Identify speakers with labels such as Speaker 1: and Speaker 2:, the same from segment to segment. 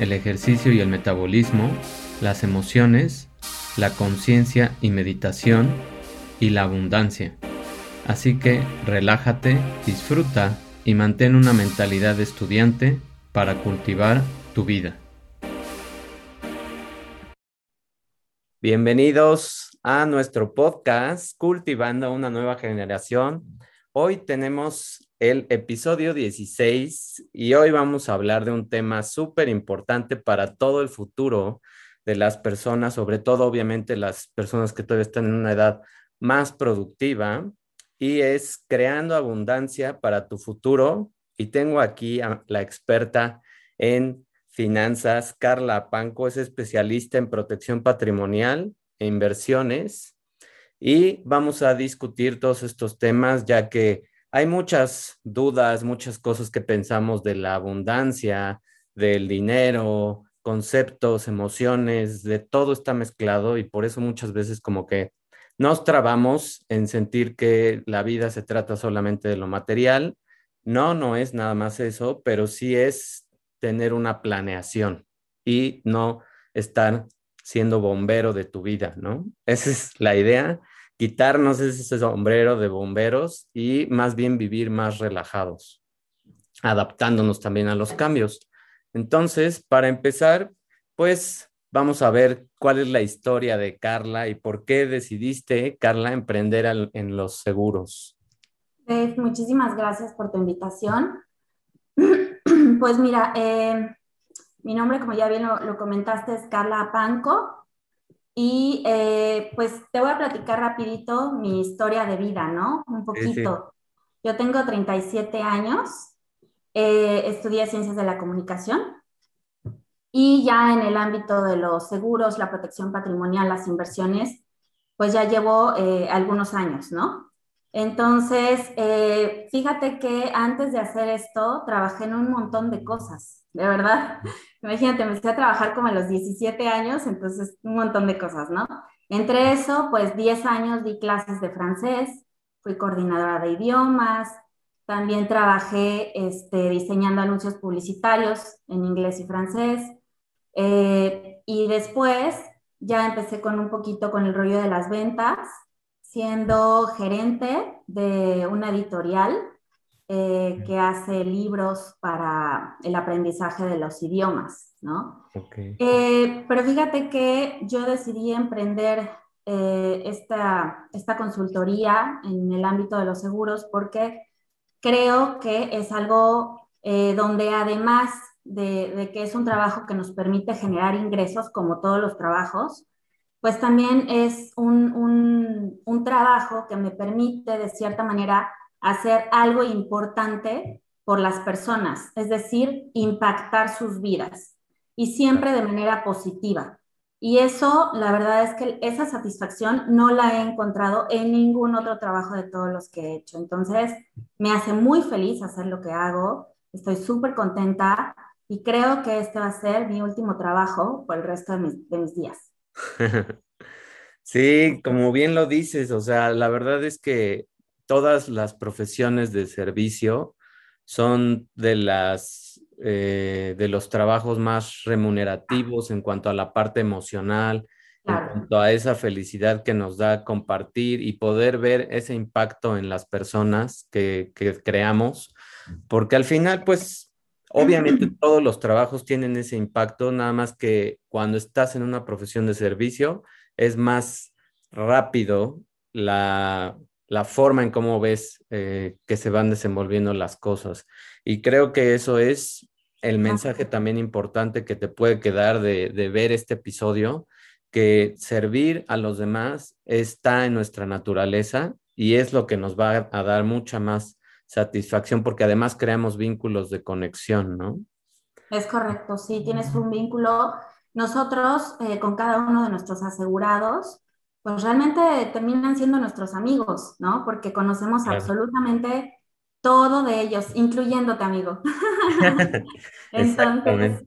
Speaker 1: el ejercicio y el metabolismo, las emociones, la conciencia y meditación y la abundancia. Así que relájate, disfruta y mantén una mentalidad de estudiante para cultivar tu vida. Bienvenidos a nuestro podcast Cultivando una nueva generación. Hoy tenemos el episodio 16 y hoy vamos a hablar de un tema súper importante para todo el futuro de las personas, sobre todo obviamente las personas que todavía están en una edad más productiva y es creando abundancia para tu futuro. Y tengo aquí a la experta en finanzas, Carla Panco, es especialista en protección patrimonial e inversiones. Y vamos a discutir todos estos temas ya que hay muchas dudas, muchas cosas que pensamos de la abundancia, del dinero, conceptos, emociones, de todo está mezclado y por eso muchas veces como que nos trabamos en sentir que la vida se trata solamente de lo material. No, no es nada más eso, pero sí es tener una planeación y no estar siendo bombero de tu vida, ¿no? Esa es la idea quitarnos ese sombrero de bomberos y más bien vivir más relajados, adaptándonos también a los cambios. Entonces, para empezar, pues vamos a ver cuál es la historia de Carla y por qué decidiste, Carla, emprender en los seguros.
Speaker 2: muchísimas gracias por tu invitación. Pues mira, eh, mi nombre, como ya bien lo, lo comentaste, es Carla Panco. Y eh, pues te voy a platicar rapidito mi historia de vida, ¿no? Un poquito. Yo tengo 37 años, eh, estudié ciencias de la comunicación y ya en el ámbito de los seguros, la protección patrimonial, las inversiones, pues ya llevo eh, algunos años, ¿no? Entonces, eh, fíjate que antes de hacer esto, trabajé en un montón de cosas, de verdad. Imagínate, empecé a trabajar como a los 17 años, entonces un montón de cosas, ¿no? Entre eso, pues 10 años di clases de francés, fui coordinadora de idiomas, también trabajé este, diseñando anuncios publicitarios en inglés y francés. Eh, y después ya empecé con un poquito con el rollo de las ventas siendo gerente de una editorial eh, que hace libros para el aprendizaje de los idiomas, ¿no? Eh, pero fíjate que yo decidí emprender eh, esta, esta consultoría en el ámbito de los seguros porque creo que es algo donde además de, de, que es un trabajo que nos permite generar ingresos como todos los trabajos, pues también es un, un, trabajo que me permite de cierta manera hacer algo importante por las personas, es decir, impactar sus vidas y siempre de manera positiva. Y eso, la verdad es que esa satisfacción no la he encontrado en ningún otro trabajo de todos los que he hecho. Entonces, me hace muy feliz hacer lo que hago, estoy súper contenta y creo que este va a ser mi último trabajo por el resto de mis, de mis días.
Speaker 1: Sí, como bien lo dices, o sea, la verdad es que todas las profesiones de servicio son de las eh, de los trabajos más remunerativos en cuanto a la parte emocional, en cuanto a esa felicidad que nos da compartir y poder ver ese impacto en las personas que, que creamos, porque al final, pues Obviamente todos los trabajos tienen ese impacto, nada más que cuando estás en una profesión de servicio es más rápido la, forma en cómo ves eh, que se van desenvolviendo las cosas. Y creo que eso es el mensaje también importante que te puede quedar de, de ver este episodio, que servir a los demás está en nuestra naturaleza y es lo que nos va a dar mucha más satisfacción porque además creamos vínculos de conexión, ¿no?
Speaker 2: Es correcto, sí, tienes un vínculo. Nosotros, eh, con cada uno de nuestros asegurados, pues realmente terminan siendo nuestros amigos, ¿no? Porque conocemos absolutamente todo de ellos, incluyéndote, amigo. entonces,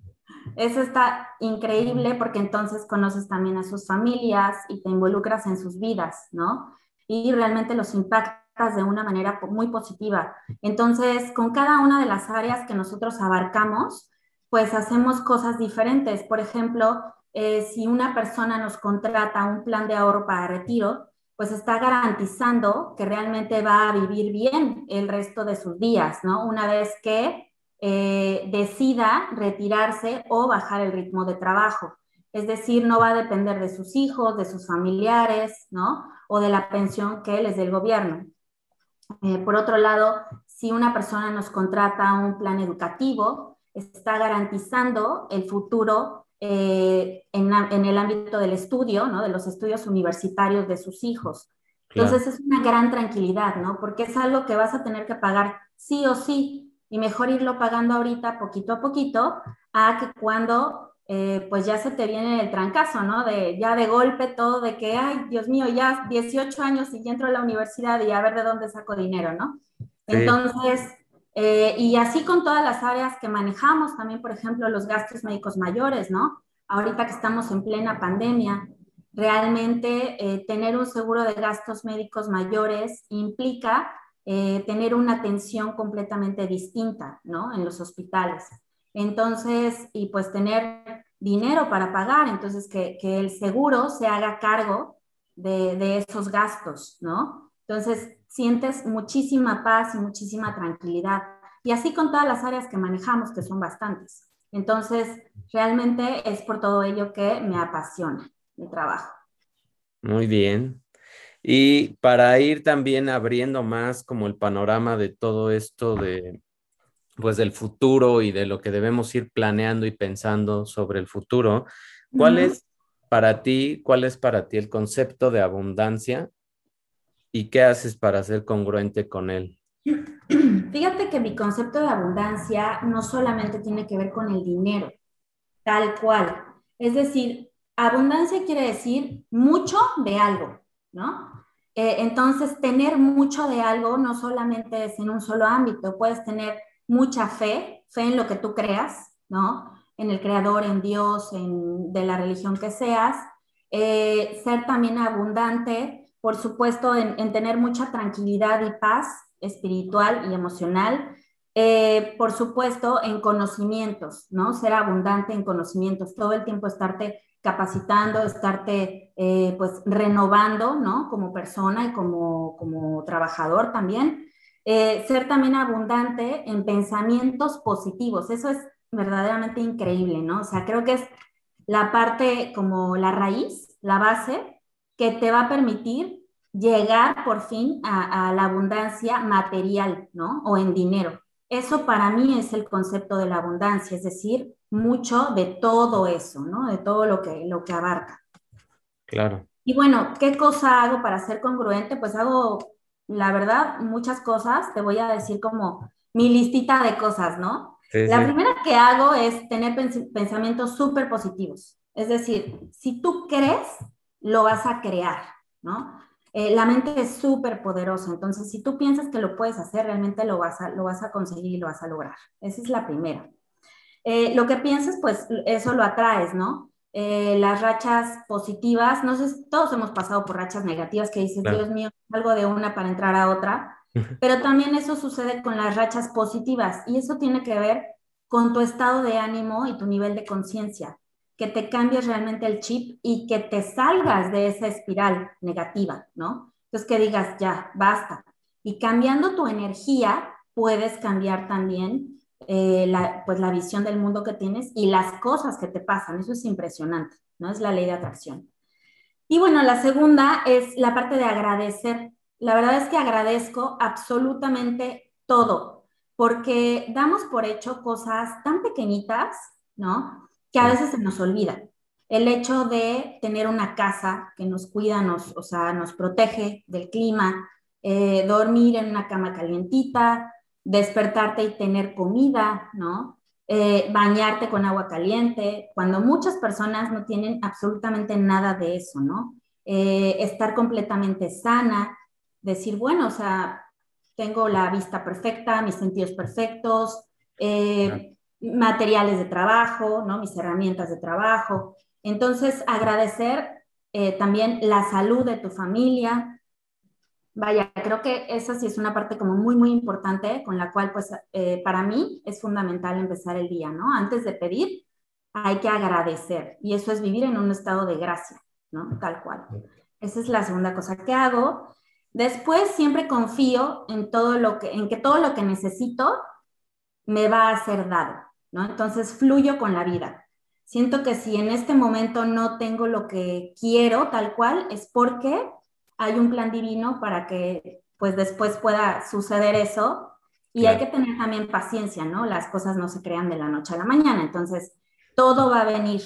Speaker 2: eso está increíble porque entonces conoces también a sus familias y te involucras en sus vidas, ¿no? Y realmente los impactas de una manera muy positiva. Entonces, con cada una de las áreas que nosotros abarcamos, pues hacemos cosas diferentes. Por ejemplo, eh, si una persona nos contrata un plan de ahorro para retiro, pues está garantizando que realmente va a vivir bien el resto de sus días, ¿no? Una vez que eh, decida retirarse o bajar el ritmo de trabajo. Es decir, no va a depender de sus hijos, de sus familiares, ¿no? O de la pensión que les dé el gobierno. Eh, por otro lado, si una persona nos contrata un plan educativo, está garantizando el futuro eh, en, el ámbito del estudio, ¿no? de los estudios universitarios de sus hijos. Entonces es una gran tranquilidad, ¿no? Porque es algo que vas a tener que pagar sí o sí, y mejor irlo pagando ahorita poquito a poquito, a que cuando eh, pues ya se te viene el trancazo, ¿no? De ya de golpe todo, de que, ay, Dios mío, ya 18 años y ya entro a la universidad y a ver de dónde saco dinero, ¿no? Entonces, eh, y así con todas las áreas que manejamos, también, por ejemplo, los gastos médicos mayores, ¿no? Ahorita que estamos en plena pandemia, realmente eh, tener un seguro de gastos médicos mayores implica eh, tener una atención completamente distinta, ¿no? En los hospitales. Entonces, y pues tener dinero para pagar, entonces que, que el seguro se haga cargo de, de esos gastos, ¿no? Entonces, sientes muchísima paz y muchísima tranquilidad. Y así con todas las áreas que manejamos, que son bastantes. Entonces, realmente es por todo ello que me apasiona mi trabajo.
Speaker 1: Muy bien. Y para ir también abriendo más como el panorama de todo esto de pues del futuro y de lo que debemos ir planeando y pensando sobre el futuro, ¿cuál es para ti, cuál es para ti el concepto de abundancia ¿Y qué haces para ser congruente con él?
Speaker 2: Fíjate que mi concepto de abundancia no solamente tiene que ver con el dinero, tal cual. Es decir, abundancia quiere decir mucho de algo, ¿no? Eh, entonces, tener mucho de algo no solamente es en un solo ámbito, puedes tener mucha fe, fe en lo que tú creas, ¿no? En el creador, en Dios, en, de la religión que seas, eh, ser también abundante por supuesto, en, tener mucha tranquilidad y paz espiritual y emocional. Eh, por supuesto, en conocimientos, ¿no? Ser abundante en conocimientos, todo el tiempo estarte capacitando, estarte eh, pues renovando, ¿no? Como persona y como, como trabajador también. Eh, ser también abundante en pensamientos positivos, eso es verdaderamente increíble, ¿no? O sea, creo que es la parte como la raíz, la base que te va a permitir llegar por fin a, la abundancia material, ¿no? O en dinero. Eso para mí es el concepto de la abundancia, es decir, mucho de todo eso, ¿no? De todo lo que, lo que abarca.
Speaker 1: Claro.
Speaker 2: Y bueno, ¿qué cosa hago para ser congruente? Pues hago, la verdad, muchas cosas. Te voy a decir como mi listita de cosas, ¿no? la primera que hago es tener pensamientos súper positivos. Es decir, si tú crees, lo vas a crear, ¿no? Eh, la mente es súper poderosa, entonces si tú piensas que lo puedes hacer, realmente lo vas a, lo vas a conseguir y lo vas a lograr. Esa es la primera. Eh, lo que piensas, pues eso lo atraes, ¿no? Eh, las rachas positivas, no sé, todos hemos pasado por rachas negativas que dices, Dios mío, algo de una para entrar a otra, pero también eso sucede con las rachas positivas y eso tiene que ver con tu estado de ánimo y tu nivel de conciencia que te cambies realmente el chip y que te salgas de esa espiral negativa, ¿no? Entonces que digas, ya, basta. Y cambiando tu energía, puedes cambiar también eh, la, pues la visión del mundo que tienes y las cosas que te pasan. Eso es impresionante, ¿no? Es la ley de atracción. Y bueno, la segunda es la parte de agradecer. La verdad es que agradezco absolutamente todo, porque damos por hecho cosas tan pequeñitas, ¿no? Que a veces se nos olvida. El hecho de tener una casa que nos cuida, nos, o sea, nos protege del clima, eh, dormir en una cama calientita, despertarte y tener comida, ¿no? eh, bañarte con agua caliente, cuando muchas personas no tienen absolutamente nada de eso, ¿no? Eh, estar completamente sana, decir, bueno, o sea, tengo la vista perfecta, mis sentidos perfectos, eh, materiales de trabajo, ¿no? Mis herramientas de trabajo. Entonces, agradecer también la salud de tu familia, Vaya, creo que esa sí es una parte como muy, muy importante con la cual, pues, eh, para mí es fundamental empezar el día, ¿no? Antes de pedir, hay que agradecer y eso es vivir en un estado de gracia, ¿no? Tal cual. Esa es la segunda cosa que hago. Después siempre confío en todo lo que, en que todo lo que necesito me va a ser dado, ¿no? Entonces fluyo con la vida. Siento que si en este momento no tengo lo que quiero tal cual, es porque hay un plan divino para que pues después pueda suceder eso y hay que tener también paciencia, ¿no? Las cosas no se crean de la noche a la mañana, entonces todo va a venir,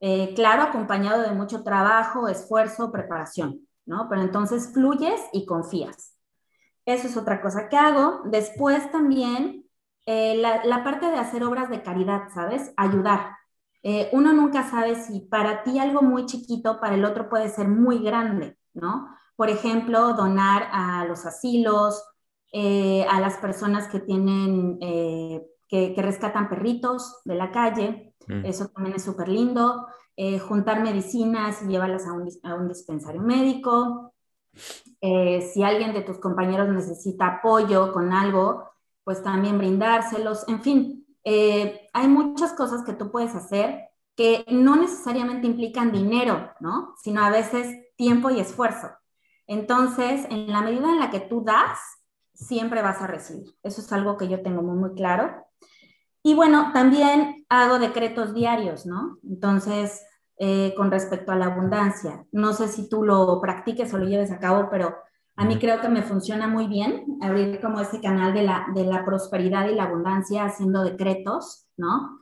Speaker 2: eh, claro, acompañado de mucho trabajo, esfuerzo, preparación, ¿no? Pero entonces fluyes y confías. Eso es otra cosa que hago. Después también eh, la, parte de hacer obras de caridad, ¿sabes? Ayudar. Eh, uno nunca sabe si para ti algo muy chiquito, para el otro puede ser muy grande, ¿no? Por ejemplo, donar a los asilos, eh, a las personas que tienen, eh, que, rescatan perritos de la calle. Mm. Eso también es súper lindo. Juntar medicinas y llevarlas a un, dispensario médico. si alguien de tus compañeros necesita apoyo con algo, pues también brindárselos. En fin, hay muchas cosas que tú puedes hacer que no necesariamente implican dinero, ¿no? Sino a veces tiempo y esfuerzo. Entonces, en la medida en la que tú das, siempre vas a recibir. Eso es algo que yo tengo muy, muy claro. Y bueno, también hago decretos diarios, ¿no? Entonces, eh, con respecto a la abundancia, no sé si tú lo practiques o lo lleves a cabo, pero a mí creo que me funciona muy bien abrir como ese canal de la, de la prosperidad y la abundancia haciendo decretos, ¿no?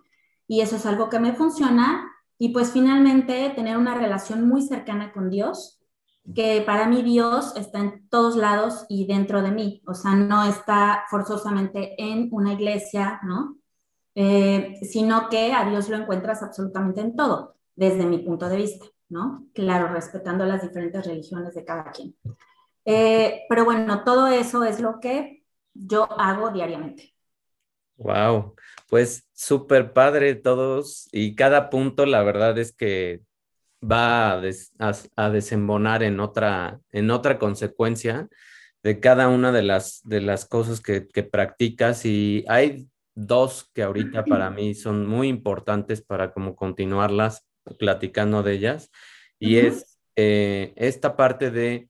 Speaker 2: Y eso es algo que me funciona. Y pues finalmente tener una relación muy cercana con Dios, que para mí Dios está en todos lados y dentro de mí, o sea, no está forzosamente en una iglesia, ¿no? Eh, sino que a Dios lo encuentras absolutamente en todo, desde mi punto de vista, ¿no? Claro, respetando las diferentes religiones de cada quien. Eh, pero bueno, todo eso es lo que yo hago diariamente.
Speaker 1: Wow, pues súper padre todos y cada punto, la verdad es que va a, desembonar en otra, en otra consecuencia de cada una de las, de las cosas que, practicas. Y hay dos que ahorita para mí son muy importantes para como continuarlas platicando de ellas. Y es eh, esta parte de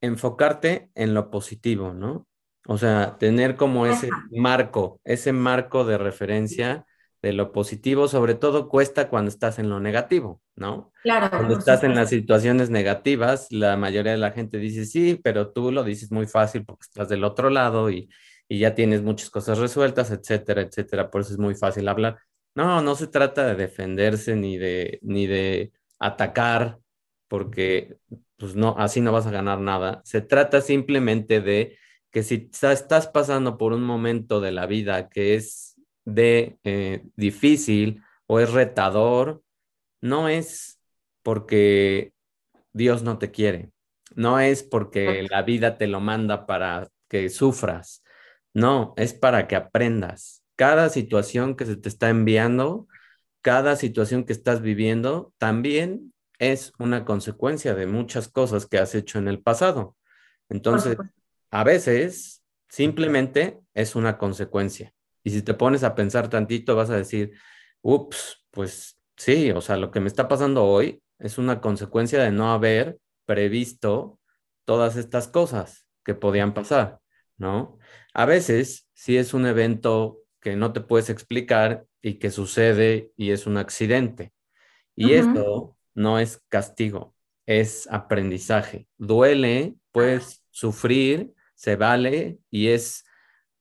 Speaker 1: enfocarte en lo positivo, ¿no? O sea, tener como ese marco, ese marco de referencia de lo positivo, sobre todo cuesta cuando estás en lo negativo, ¿no?
Speaker 2: Claro.
Speaker 1: Cuando estás en las situaciones negativas, la mayoría de la gente dice sí, pero tú lo dices muy fácil porque estás del otro lado y, ya tienes muchas cosas resueltas, etcétera, etcétera. Por eso es muy fácil hablar. No, no se trata de defenderse ni de, ni de atacar, porque pues no, así no vas a ganar nada. Se trata simplemente de que si estás pasando por un momento de la vida que es de eh, difícil o es retador, no es porque Dios no te quiere, no es porque la vida te lo manda para que sufras, no, es para que aprendas. Cada situación que se te está enviando, cada situación que estás viviendo, también es una consecuencia de muchas cosas que has hecho en el pasado. Entonces, a veces simplemente es una consecuencia. Y si te pones a pensar tantito, vas a decir, ups, pues sí, o sea, lo que me está pasando hoy es una consecuencia de no haber previsto todas estas cosas que podían pasar, ¿no? A veces, si es un evento que no te puedes explicar y que sucede y es un accidente. Y esto no es castigo, es aprendizaje. Duele, puedes sufrir, se vale y es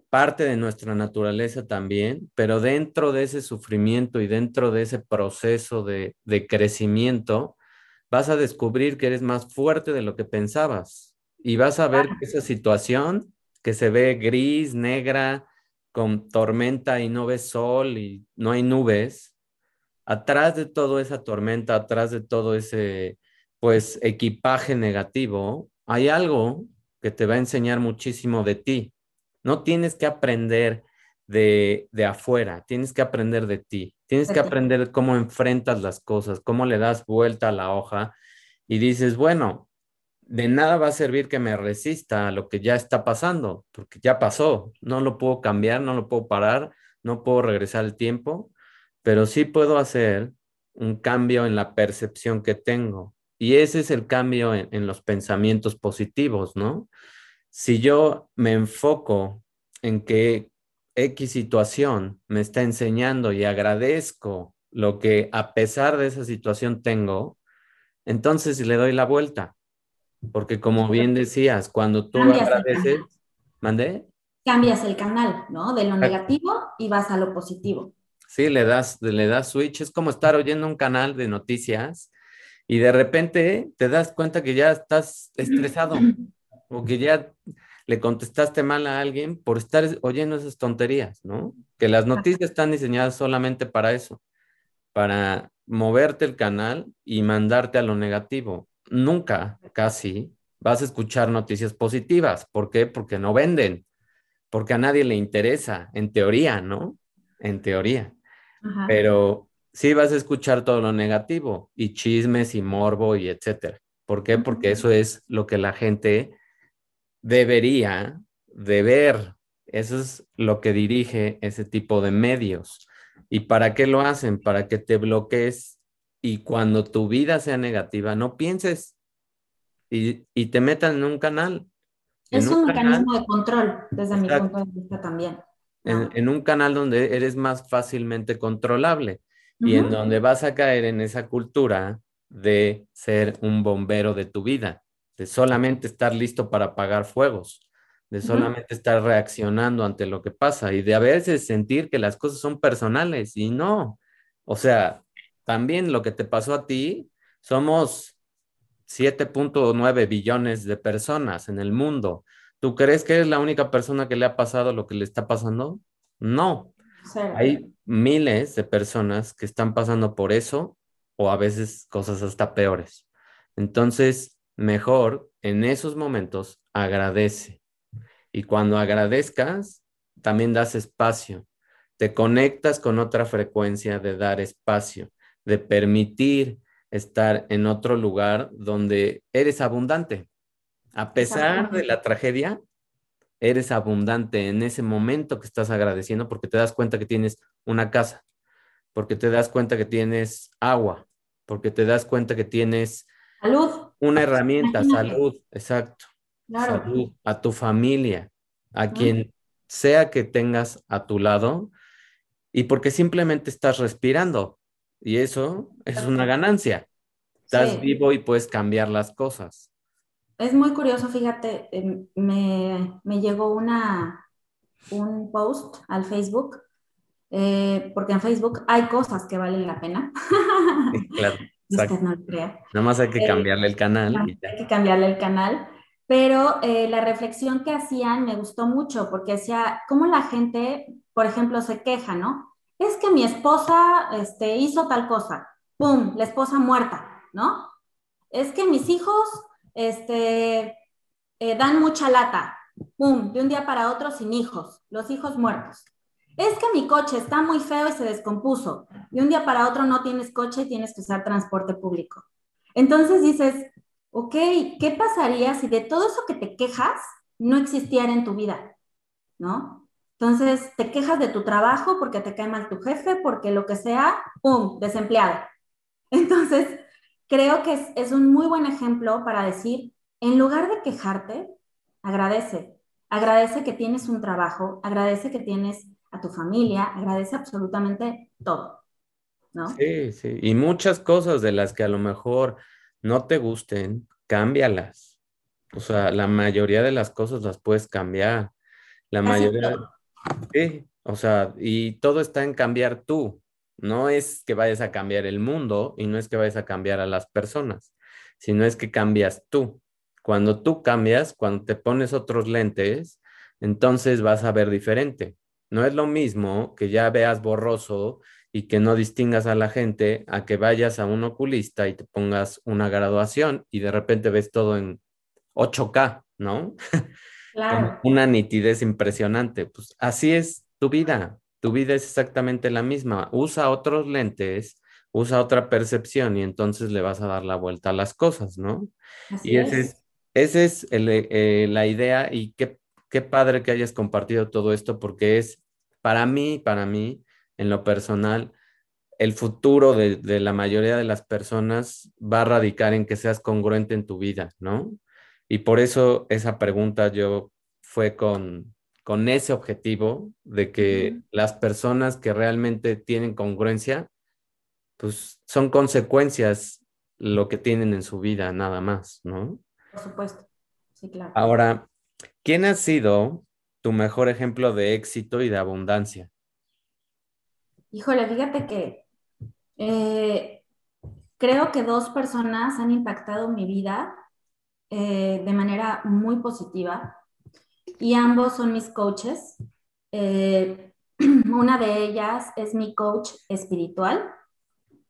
Speaker 1: parte de nuestra naturaleza también, pero dentro de ese sufrimiento y dentro de ese proceso de, crecimiento, vas a descubrir que eres más fuerte de lo que pensabas y vas a ver que esa situación que se ve gris, negra, con tormenta y no ves sol y no hay nubes, atrás de toda esa tormenta, atrás de todo ese, pues, equipaje negativo, hay algo que te va a enseñar muchísimo de ti. No tienes que aprender de, de afuera, tienes que aprender de ti, tienes que aprender cómo enfrentas las cosas, cómo le das vuelta a la hoja y dices, bueno, de nada va a servir que me resista a lo que ya está pasando, porque ya pasó, no lo puedo cambiar, no lo puedo parar, no puedo regresar el tiempo, pero sí puedo hacer un cambio en la percepción que tengo. Y ese es el cambio en, en los pensamientos positivos, ¿no? Si yo me enfoco en que X situación me está enseñando y agradezco lo que a pesar de esa situación tengo, entonces le doy la vuelta. Porque como bien decías, cuando tú agradeces, ¿mandé?
Speaker 2: Cambias el canal, ¿no? De lo negativo y vas a lo positivo.
Speaker 1: Sí, le das, le das switch. Es como estar oyendo un canal de noticias y de repente te das cuenta que ya estás estresado o que ya le contestaste mal a alguien por estar oyendo esas tonterías, ¿no? Que las noticias están diseñadas solamente para eso, para moverte el canal y mandarte a lo negativo. Nunca, casi, vas a escuchar noticias positivas. ¿Por qué? Porque no venden, porque a nadie le interesa, en teoría, ¿no? En teoría. Pero sí vas a escuchar todo lo negativo y chismes y morbo y etcétera. ¿Por qué? Porque eso es lo que la gente debería de ver. Eso es lo que dirige ese tipo de medios. ¿Y para qué lo hacen? Para que te bloquees y cuando tu vida sea negativa, no pienses y, te metan en un canal.
Speaker 2: Es un, mecanismo de control, desde mi punto de vista también.
Speaker 1: En, un canal donde eres más fácilmente controlable y en donde vas a caer en esa cultura de ser un bombero de tu vida de solamente estar listo para apagar fuegos, de solamente estar reaccionando ante lo que pasa y de a veces sentir que las cosas son personales y no. O sea, también lo que te pasó a ti, somos 7.9 billones de personas en el mundo. ¿Tú crees que eres la única persona que le ha pasado lo que le está pasando? No. Hay miles de personas que están pasando por eso o a veces cosas hasta peores. Entonces, mejor en esos momentos agradece. Y cuando agradezcas, también das espacio. Te conectas con otra frecuencia de dar espacio, de permitir estar en otro lugar donde eres abundante. A pesar de la tragedia, eres abundante en ese momento que estás agradeciendo porque te das cuenta que tienes una casa, porque te das cuenta que tienes agua, porque te das cuenta que tienes
Speaker 2: Salud.
Speaker 1: Una herramienta, salud, exacto. Salud a tu familia, a quien sea que tengas a tu lado, y porque simplemente estás respirando. Y eso es una ganancia. Estás vivo y puedes cambiar las cosas.
Speaker 2: Es muy curioso, fíjate, em, me, me llegó una, un post al Facebook, eh, porque en Facebook hay cosas que valen la pena.
Speaker 1: claro.
Speaker 2: Usted no lo crea.
Speaker 1: Nada más hay que eh, cambiarle el canal.
Speaker 2: Hay que cambiarle el canal. Pero eh, la reflexión que hacían me gustó mucho porque decía, cómo la gente, por ejemplo, se queja, ¿no? Es que mi esposa este, hizo tal cosa, ¡pum! La esposa muerta, ¿no? Es que mis hijos este, eh, dan mucha lata, ¡pum! De un día para otro sin hijos, los hijos muertos es que mi coche está muy feo y se descompuso. Y un día para otro no tienes coche y tienes que usar transporte público. Entonces dices, ok, ¿qué pasaría si de todo eso que te quejas no existiera en tu vida? ¿No? Entonces te quejas de tu trabajo porque te cae mal tu jefe, porque lo que sea, ¡pum!, desempleado. Entonces, creo que es, es un muy buen ejemplo para decir, en lugar de quejarte, agradece. Agradece que tienes un trabajo, agradece que tienes a tu familia, agradece absolutamente todo, ¿no?
Speaker 1: Sí, sí, y muchas cosas de las que a lo mejor no te gusten, cámbialas. O sea, la mayoría de las cosas las puedes cambiar. La mayoría. Sí, o sea, y todo está en cambiar tú. No es que vayas a cambiar el mundo y no es que vayas a cambiar a las personas, sino es que cambias tú. Cuando tú cambias, cuando te pones otros lentes, entonces vas a ver diferente No es lo mismo que ya veas borroso y que no distingas a la gente a que vayas a un oculista y te pongas una graduación y de repente ves todo en 8K, ¿no?
Speaker 2: Claro.
Speaker 1: una nitidez impresionante. Pues así es tu vida. Tu vida es exactamente la misma. Usa otros lentes, usa otra percepción y entonces le vas a dar la vuelta a las cosas, ¿no?
Speaker 2: Así
Speaker 1: y ese
Speaker 2: es.
Speaker 1: es, ese es el, eh, la idea y qué, qué padre que hayas compartido todo esto porque es para mí, para mí, en lo personal, el futuro de, de, la mayoría de las personas va a radicar en que seas congruente en tu vida, ¿no? Y por eso esa pregunta yo fue con, con ese objetivo de que uh -huh. las personas que realmente tienen congruencia, pues son consecuencias lo que tienen en su vida, nada más, ¿no?
Speaker 2: Por supuesto, sí, claro.
Speaker 1: Ahora, ¿quién ha sido tu mejor ejemplo de éxito y de abundancia?
Speaker 2: Híjole, fíjate que eh, creo que dos personas han impactado mi vida eh, de manera muy positiva y ambos son mis coaches. Eh, una de ellas es mi coach espiritual,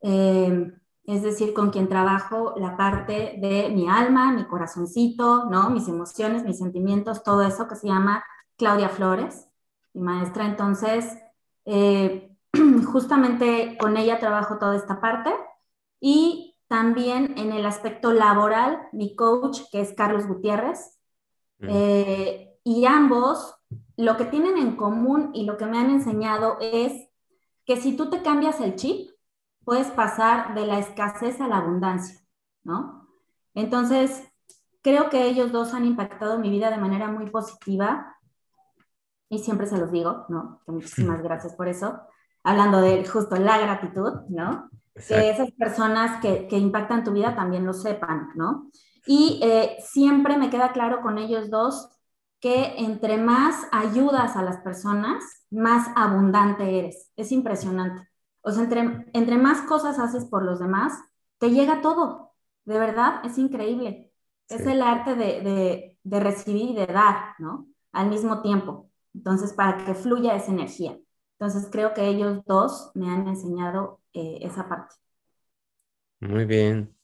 Speaker 2: eh, es decir, con quien trabajo la parte de mi alma, mi corazoncito, ¿no? mis emociones, mis sentimientos, todo eso que se llama Claudia Flores, mi maestra. Entonces, eh, justamente con ella trabajo toda esta parte y también en el aspecto laboral, mi coach, que es Carlos Gutiérrez, eh, y ambos lo que tienen en común y lo que me han enseñado es que si tú te cambias el chip, puedes pasar de la escasez a la abundancia, ¿no? Entonces, creo que ellos dos han impactado mi vida de manera muy positiva y siempre se los digo, ¿no? Que muchísimas gracias por eso. Hablando de justo la gratitud, ¿no? Exacto. Que esas personas que, que, impactan tu vida también lo sepan, ¿no? Y eh, siempre me queda claro con ellos dos que entre más ayudas a las personas, más abundante eres. Es impresionante. O sea, entre, entre más cosas haces por los demás, te llega todo. De verdad, es increíble. Sí. Es el arte de, de, de recibir y de dar, ¿no? Al mismo tiempo. Entonces, para que fluya esa energía. Entonces, creo que ellos dos me han enseñado eh, esa parte.
Speaker 1: Muy bien.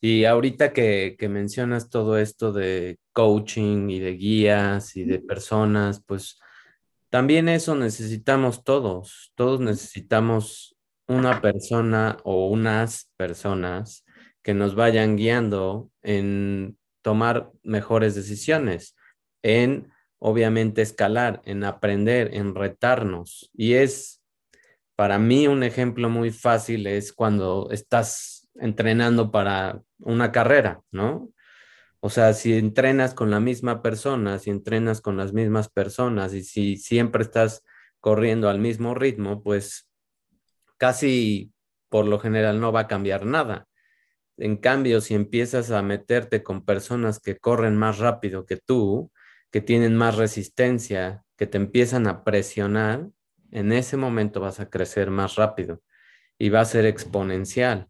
Speaker 1: Y ahorita que, que, mencionas todo esto de coaching y de guías y de personas, pues también eso necesitamos todos. Todos necesitamos una persona o unas personas que nos vayan guiando en tomar mejores decisiones, en obviamente escalar, en aprender, en retarnos. Y es, para mí, un ejemplo muy fácil es cuando estás entrenando para una carrera, ¿no? O sea, si entrenas con la misma persona, si entrenas con las mismas personas y si siempre estás corriendo al mismo ritmo, pues casi por lo general no va a cambiar nada. En cambio, si empiezas a meterte con personas que corren más rápido que tú, que tienen más resistencia, que te empiezan a presionar, en ese momento vas a crecer más rápido y va a ser exponencial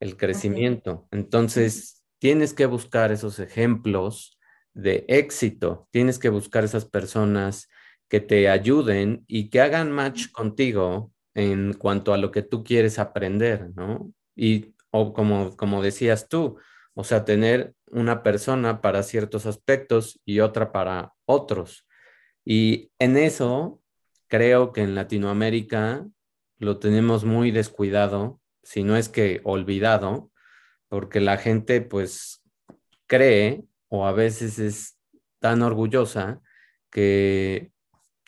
Speaker 1: el crecimiento. Entonces, tienes que buscar esos ejemplos de éxito, tienes que buscar esas personas que te ayuden y que hagan match contigo en cuanto a lo que tú quieres aprender, ¿no? Y o como, como decías tú, o sea, tener una persona para ciertos aspectos y otra para otros. Y en eso creo que en Latinoamérica lo tenemos muy descuidado, si no es que olvidado, porque la gente pues cree o a veces es tan orgullosa que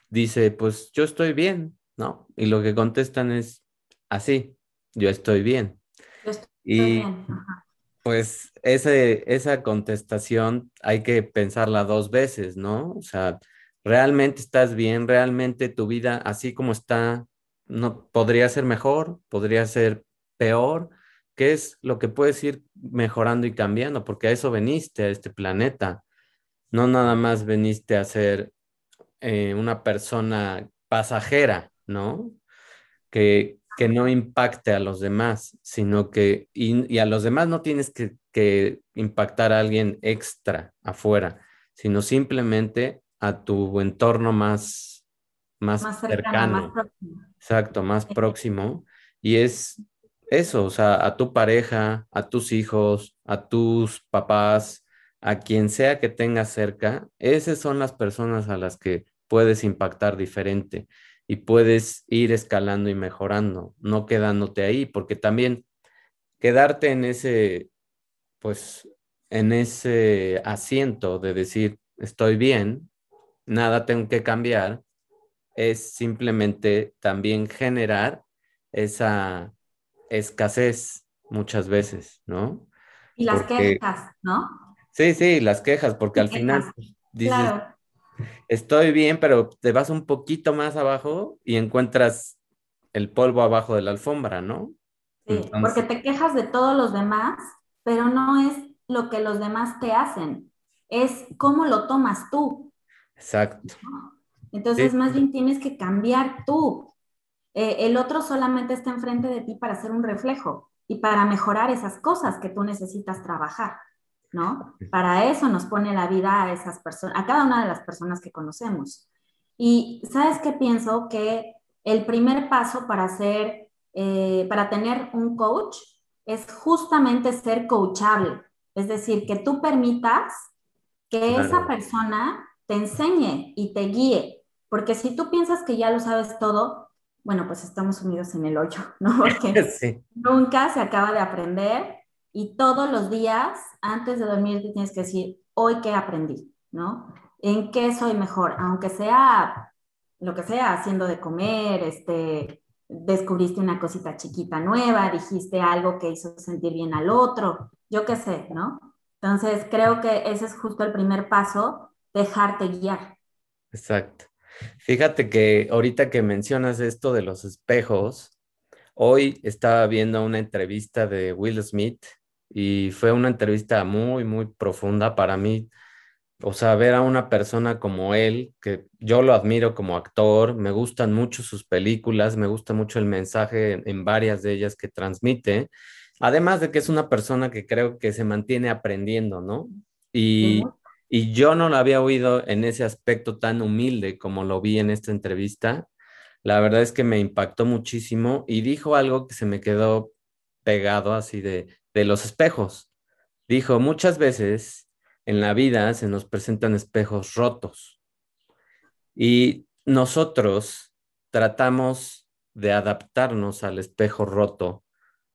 Speaker 1: dice, pues yo estoy bien, ¿no? Y lo que contestan es así, yo estoy bien.
Speaker 2: Yo estoy
Speaker 1: y
Speaker 2: bien.
Speaker 1: pues ese, esa contestación hay que pensarla dos veces, ¿no? O sea, ¿realmente estás bien? ¿Realmente tu vida así como está no podría ser mejor? ¿Podría ser peor? ¿Qué es lo que puedes ir mejorando y cambiando? Porque a eso veniste a este planeta. No nada más veniste a ser eh, una persona pasajera, ¿no? Que, que, no impacte a los demás, sino que, y, y a los demás no tienes que, que, impactar a alguien extra afuera, sino simplemente a tu entorno más más, cercano. Exacto, más próximo. Y es eso, o sea, a tu pareja, a tus hijos, a tus papás, a quien sea que tengas cerca, esas son las personas a las que puedes impactar diferente y puedes ir escalando y mejorando, no quedándote ahí, porque también quedarte en ese, pues, en ese asiento de decir, estoy bien, nada tengo que cambiar, es simplemente también generar esa escasez muchas veces, ¿no?
Speaker 2: Y las quejas, ¿no?
Speaker 1: Sí, sí, las quejas, porque al final dices, estoy bien, pero te vas un poquito más abajo y encuentras el polvo abajo de la alfombra, ¿no?
Speaker 2: Sí, porque te quejas de todos los demás, pero no es lo que los demás te hacen, es cómo lo tomas tú.
Speaker 1: Exacto.
Speaker 2: Entonces, más bien tienes que cambiar tú. Eh, el otro solamente está enfrente de ti para hacer un reflejo y para mejorar esas cosas que tú necesitas trabajar, ¿no? Para eso nos pone la vida a esas personas, a cada una de las personas que conocemos. Y sabes qué pienso que el primer paso para hacer, eh, para tener un coach es justamente ser coachable, es decir, que tú permitas que esa persona te enseñe y te guíe, porque si tú piensas que ya lo sabes todo, bueno, pues estamos sumidos en el hoyo, ¿no? Porque nunca se acaba de aprender y todos los días, antes de dormir, te tienes que decir, hoy qué aprendí, ¿no? ¿En qué soy mejor? Aunque sea lo que sea, haciendo de comer, este, descubriste una cosita chiquita nueva, dijiste algo que hizo sentir bien al otro, yo qué sé, ¿no? Entonces, creo que ese es justo el primer paso, dejarte guiar.
Speaker 1: Exacto. Fíjate que ahorita que mencionas esto de los espejos, hoy estaba viendo una entrevista de Will Smith y fue una entrevista muy, muy profunda para mí. O sea, ver a una persona como él, que yo lo admiro como actor, me gustan mucho sus películas, me gusta mucho el mensaje en, varias de ellas que transmite, además de que es una persona que creo que se mantiene aprendiendo, ¿no? Y, y yo no lo había oído en ese aspecto tan humilde como lo vi en esta entrevista. La verdad es que me impactó muchísimo y dijo algo que se me quedó pegado así de, de los espejos. Dijo, muchas veces en la vida se nos presentan espejos rotos y nosotros tratamos de adaptarnos al espejo roto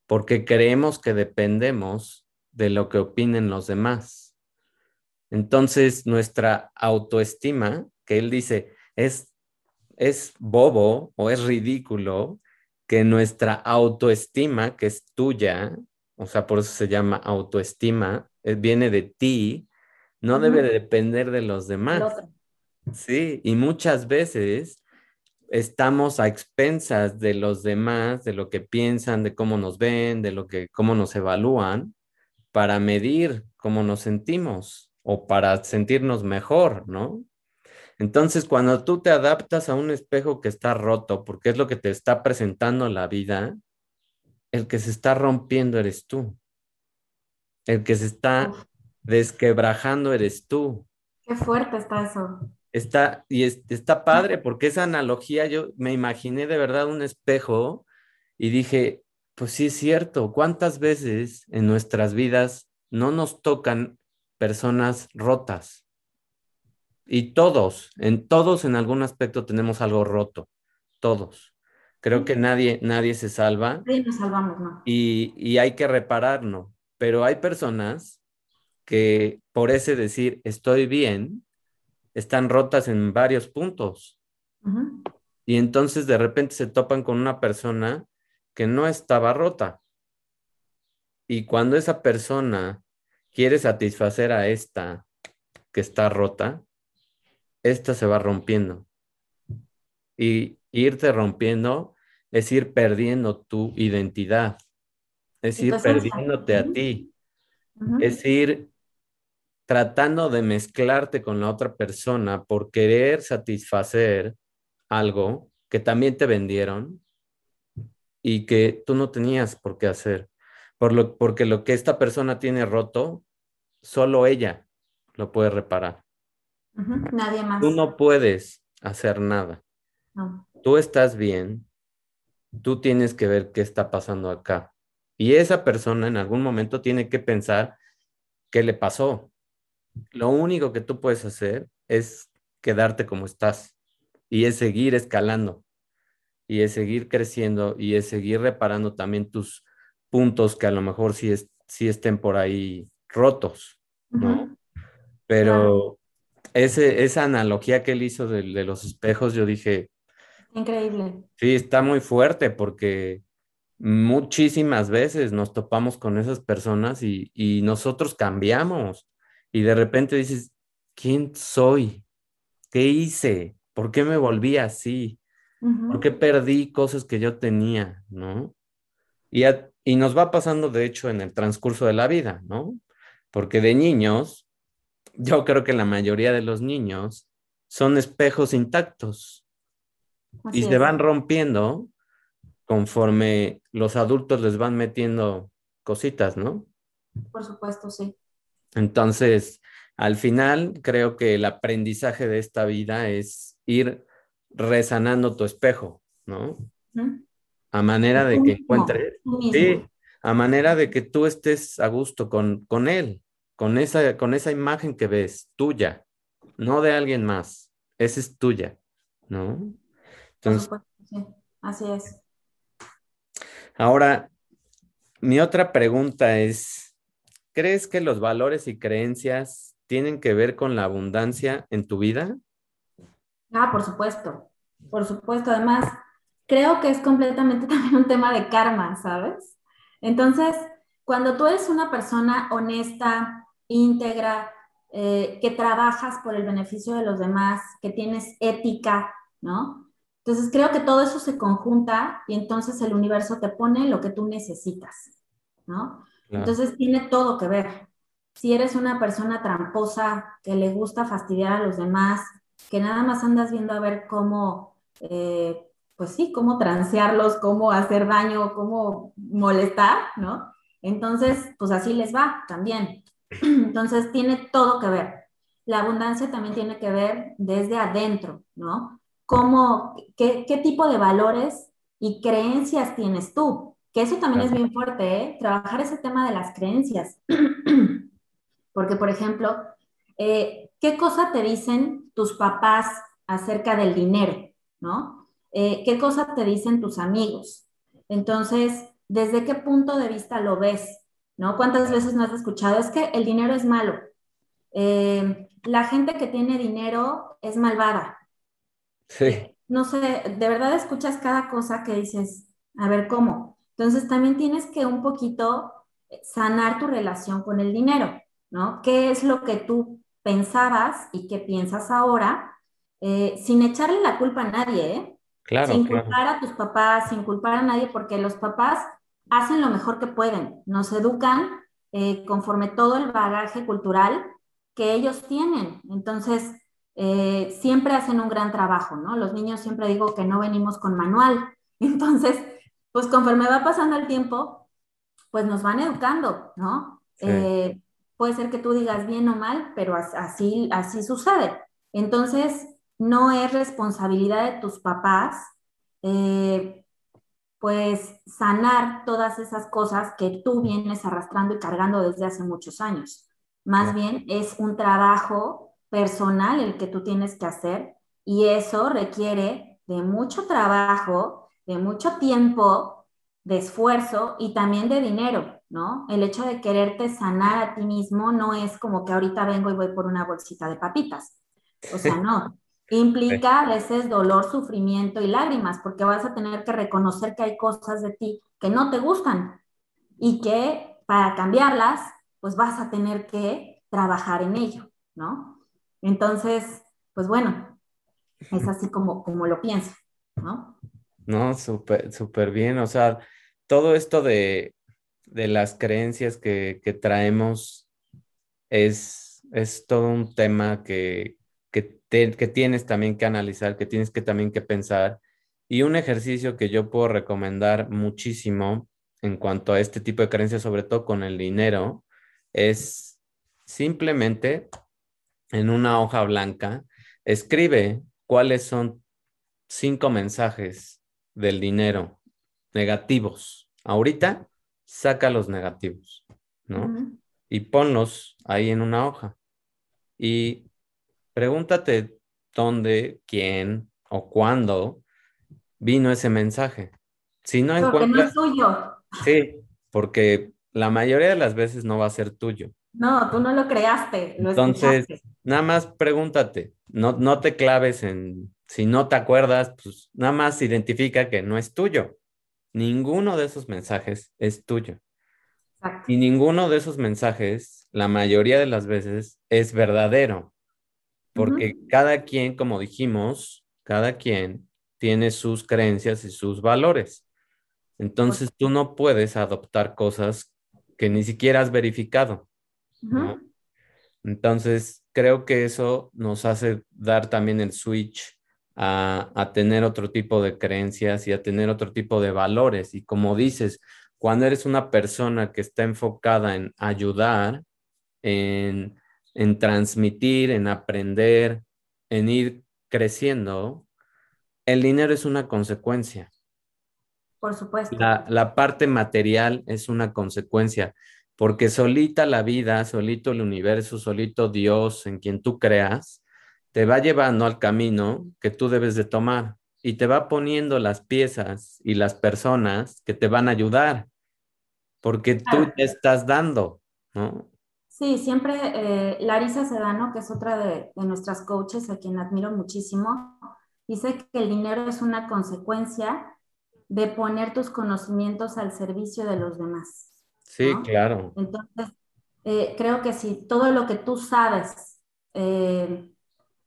Speaker 1: porque creemos que dependemos de lo que opinen los demás. Entonces, nuestra autoestima, que él dice, es, es bobo o es ridículo que nuestra autoestima, que es tuya, o sea, por eso se llama autoestima, eh, viene de ti, no debe de depender de los demás. Sí, y muchas veces estamos a expensas de los demás, de lo que piensan, de cómo nos ven, de lo que cómo nos evalúan para medir cómo nos sentimos o para sentirnos mejor, ¿no? Entonces, cuando tú te adaptas a un espejo que está roto, porque es lo que te está presentando la vida, el que se está rompiendo eres tú. El que se está desquebrajando eres tú.
Speaker 2: Qué fuerte está eso.
Speaker 1: Está, y está padre, porque esa analogía yo me imaginé de verdad un espejo y dije, pues sí es cierto, ¿cuántas veces en nuestras vidas no nos tocan personas rotas. Y todos, en todos en algún aspecto tenemos algo roto, todos. Creo que nadie, nadie se salva.
Speaker 2: Sí, nos salvamos, ¿no?
Speaker 1: Y, y hay que repararlo. Pero hay personas que por ese decir estoy bien, están rotas en varios puntos. Y entonces de repente se topan con una persona que no estaba rota. Y cuando esa persona quiere satisfacer a esta que está rota, esta se va rompiendo. Y irte rompiendo es ir perdiendo tu identidad, es ir perdiéndote a ti, es ir tratando de mezclarte con la otra persona por querer satisfacer algo que también te vendieron y que tú no tenías por qué hacer porque lo que esta persona tiene roto, solo ella lo puede reparar.
Speaker 2: Nadie más.
Speaker 1: Tú no puedes hacer nada. Tú estás bien, tú tienes que ver qué está pasando acá. Y esa persona en algún momento tiene que pensar qué le pasó. Lo único que tú puedes hacer es quedarte como estás y es seguir escalando y es seguir creciendo y es seguir reparando también tus puntos que a lo mejor sí, es, estén por ahí rotos, ¿no? Pero ese, esa analogía que él hizo de, los espejos, yo dije...
Speaker 2: Increíble.
Speaker 1: Sí, está muy fuerte porque muchísimas veces nos topamos con esas personas y, y nosotros cambiamos y de repente dices, ¿quién soy? ¿Qué hice? ¿Por qué me volví así? ¿Por qué perdí cosas que yo tenía? ¿No? Y, y nos va pasando, de hecho, en el transcurso de la vida, ¿no? Porque de niños, yo creo que la mayoría de los niños son espejos intactos y se van rompiendo conforme los adultos les van metiendo cositas, ¿no?
Speaker 2: Por supuesto, sí.
Speaker 1: Entonces, al final, creo que el aprendizaje de esta vida es ir resanando tu espejo, ¿no? A manera de que encuentres, sí, a manera de que tú estés a gusto con, con él, con esa, con esa imagen que ves, tuya, no de alguien más, esa es tuya, ¿no?
Speaker 2: Entonces, sí, así es.
Speaker 1: Ahora, mi otra pregunta es, ¿crees que los valores y creencias tienen que ver con la abundancia en tu vida?
Speaker 2: Ah, por supuesto, por supuesto. Además, creo que es completamente también un tema de karma, ¿sabes? Entonces, cuando tú eres una persona honesta, íntegra, eh, que trabajas por el beneficio de los demás, que tienes ética, ¿no? Entonces creo que todo eso se conjunta y entonces el universo te pone lo que tú necesitas, ¿no? Entonces tiene todo que ver. Si eres una persona tramposa, que le gusta fastidiar a los demás, que nada más andas viendo a ver cómo, eh, pues sí, cómo transearlos, cómo hacer daño, cómo molestar, ¿no? Entonces, pues así les va también. Entonces, tiene todo que ver. La abundancia también tiene que ver desde adentro, ¿no? ¿Cómo, qué, qué tipo de valores y creencias tienes tú? Que eso también es bien fuerte, ¿eh? Trabajar ese tema de las creencias. Porque, por ejemplo, eh, ¿qué cosa te dicen tus papás acerca del dinero? ¿No? Eh, ¿Qué cosa te dicen tus amigos? Entonces, ¿desde qué punto de vista lo ves? ¿No? ¿Cuántas veces no has escuchado? Es que el dinero es malo. Eh, la gente que tiene dinero es malvada.
Speaker 1: Sí.
Speaker 2: No sé, de verdad escuchas cada cosa que dices, a ver cómo. Entonces también tienes que un poquito sanar tu relación con el dinero, ¿no? ¿Qué es lo que tú pensabas y qué piensas ahora, eh, sin echarle la culpa a nadie, ¿eh?
Speaker 1: Claro,
Speaker 2: sin culpar a tus papás, sin culpar a nadie, porque los papás hacen lo mejor que pueden, nos educan eh, conforme todo el bagaje cultural que ellos tienen. Entonces, eh, siempre hacen un gran trabajo, ¿no? Los niños siempre digo que no venimos con manual. Entonces, pues conforme va pasando el tiempo, pues nos van educando, ¿no? puede ser que tú digas bien o mal, pero así, así sucede. Entonces, no es responsabilidad de tus papás, eh, pues sanar todas esas cosas que tú vienes arrastrando y cargando desde hace muchos años. Más bien es un trabajo personal el que tú tienes que hacer y eso requiere de mucho trabajo, de mucho tiempo, de esfuerzo y también de dinero. ¿no? El hecho de quererte sanar a ti mismo no es como que ahorita vengo y voy por una bolsita de papitas. O sea, no. Implica a veces dolor, sufrimiento y lágrimas, porque vas a tener que reconocer que hay cosas de ti que no te gustan y que para cambiarlas, pues vas a tener que trabajar en ello, ¿no? Entonces, pues bueno, es así como, como lo pienso, ¿no?
Speaker 1: No, súper, súper bien. O sea, todo esto de, de las creencias que, traemos es, es, todo un tema que, que, tienes también que analizar, que tienes que también que pensar. Y un ejercicio que yo puedo recomendar muchísimo en cuanto a este tipo de creencias, sobre todo con el dinero, es simplemente en una hoja blanca, escribe cuáles son cinco mensajes del dinero negativos. Ahorita, saca los negativos, ¿no? Y ponlos ahí en una hoja. Y pregúntate dónde, quién o cuándo vino ese mensaje. Si no
Speaker 2: porque no es tuyo.
Speaker 1: Sí, porque la mayoría de las veces no va a ser tuyo.
Speaker 2: No, tú no lo creaste.
Speaker 1: Entonces, nada más pregúntate, no, no te claves en, si no te acuerdas, pues nada más identifica que no es tuyo. Ninguno de esos mensajes es tuyo. Y ninguno de esos mensajes, la mayoría de las veces, es verdadero. Porque cada quien, como dijimos, cada quien tiene sus creencias y sus valores. Entonces tú no puedes adoptar cosas que ni siquiera has verificado. Entonces creo que eso nos hace dar también el switch a, a, tener otro tipo de creencias y a tener otro tipo de valores. Y como dices, cuando eres una persona que está enfocada en ayudar, en, en transmitir, en aprender, en ir creciendo, el dinero es una consecuencia.
Speaker 2: Por supuesto.
Speaker 1: La, la, parte material es una consecuencia, porque solita la vida, solito el universo, solito Dios en quien tú creas, te va llevando al camino que tú debes de tomar y te va poniendo las piezas y las personas que te van a ayudar, porque tú te estás dando, ¿no?
Speaker 2: Sí, siempre eh, Larisa Sedano, que es otra de, de nuestras coaches, a quien admiro muchísimo, dice que el dinero es una consecuencia de poner tus conocimientos al servicio de los demás.
Speaker 1: Sí, claro.
Speaker 2: Entonces, eh, creo que si todo lo que tú sabes eh,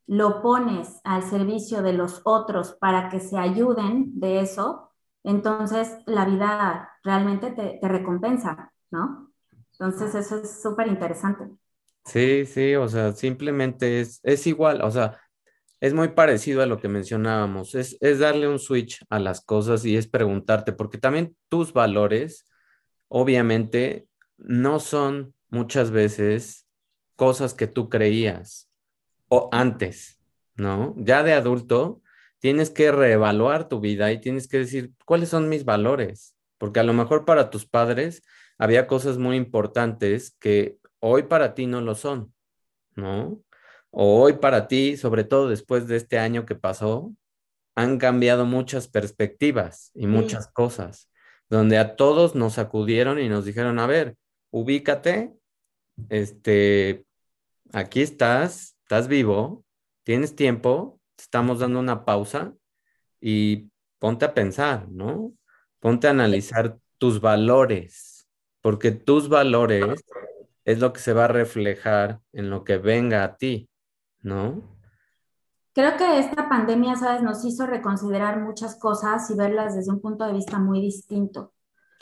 Speaker 2: lo pones al servicio de los otros para que se ayuden de eso, entonces la vida realmente te, te recompensa, ¿no? Entonces, eso es súper interesante.
Speaker 1: Sí, sí, o sea, simplemente es, es igual, o sea, es muy parecido a lo que mencionábamos, es, darle un switch a las cosas y es preguntarte, porque también tus valores, obviamente, no son muchas veces cosas que tú creías o antes, ¿no? Ya de adulto, tienes que reevaluar tu vida y tienes que decir, ¿cuáles son mis valores? Porque a lo mejor para tus padres había cosas muy importantes que hoy para ti no lo son, ¿no? o hoy para ti, sobre todo después de este año que pasó, han cambiado muchas perspectivas y muchas cosas, donde a todos nos acudieron y nos dijeron, a ver, ubícate, este, aquí estás, estás vivo, tienes tiempo, estamos dando una pausa y ponte a pensar, ¿no? Ponte a analizar tus valores, porque tus valores es lo que se va a reflejar en lo que venga a ti. ¿no?
Speaker 2: Creo que esta pandemia, ¿sabes? Nos hizo reconsiderar muchas cosas y verlas desde un punto de vista muy distinto.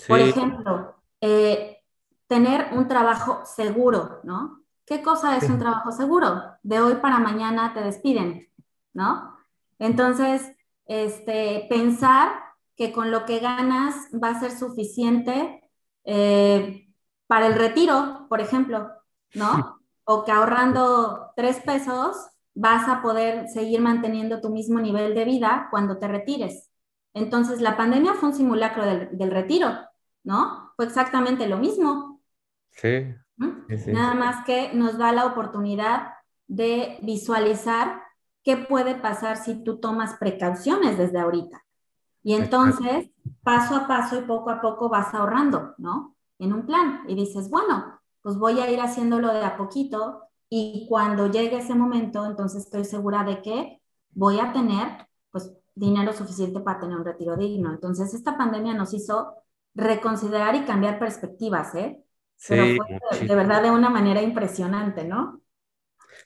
Speaker 2: Por ejemplo, eh, tener un trabajo seguro, ¿no? ¿Qué cosa es un trabajo seguro? De hoy para mañana te despiden, ¿no? Entonces, este, pensar que con lo que ganas va a ser suficiente eh, para el retiro, por ejemplo, ¿no? o que ahorrando tres pesos vas a poder seguir manteniendo tu mismo nivel de vida cuando te retires. Entonces, la pandemia fue un simulacro del, retiro, ¿no? Fue exactamente lo mismo.
Speaker 1: Sí,
Speaker 2: Nada más que nos da la oportunidad de visualizar qué puede pasar si tú tomas precauciones desde ahorita. Y entonces, paso a paso y poco a poco vas ahorrando, ¿no? En un plan. Y dices, bueno, pues voy a ir haciéndolo de a poquito y cuando llegue ese momento, entonces estoy segura de que voy a tener pues dinero suficiente para tener un retiro digno. Entonces esta pandemia nos hizo reconsiderar y cambiar perspectivas, ¿eh? Sí, Pero fue de, verdad de una manera impresionante, ¿no?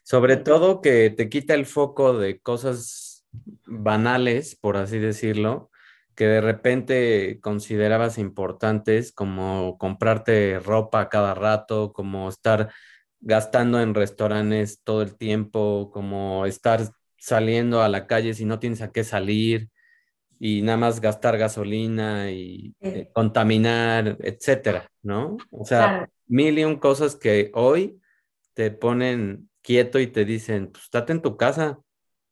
Speaker 1: Sobre todo que te quita el foco de cosas banales, por así decirlo, que de repente considerabas importantes, como comprarte ropa cada rato, como estar gastando en restaurantes todo el tiempo, como estar saliendo a la calle si no tienes a qué salir y nada más gastar gasolina y eh, contaminar, etcétera, ¿no? O sea, mil y un cosas que hoy te ponen quieto y te dicen, pues estate en tu casa,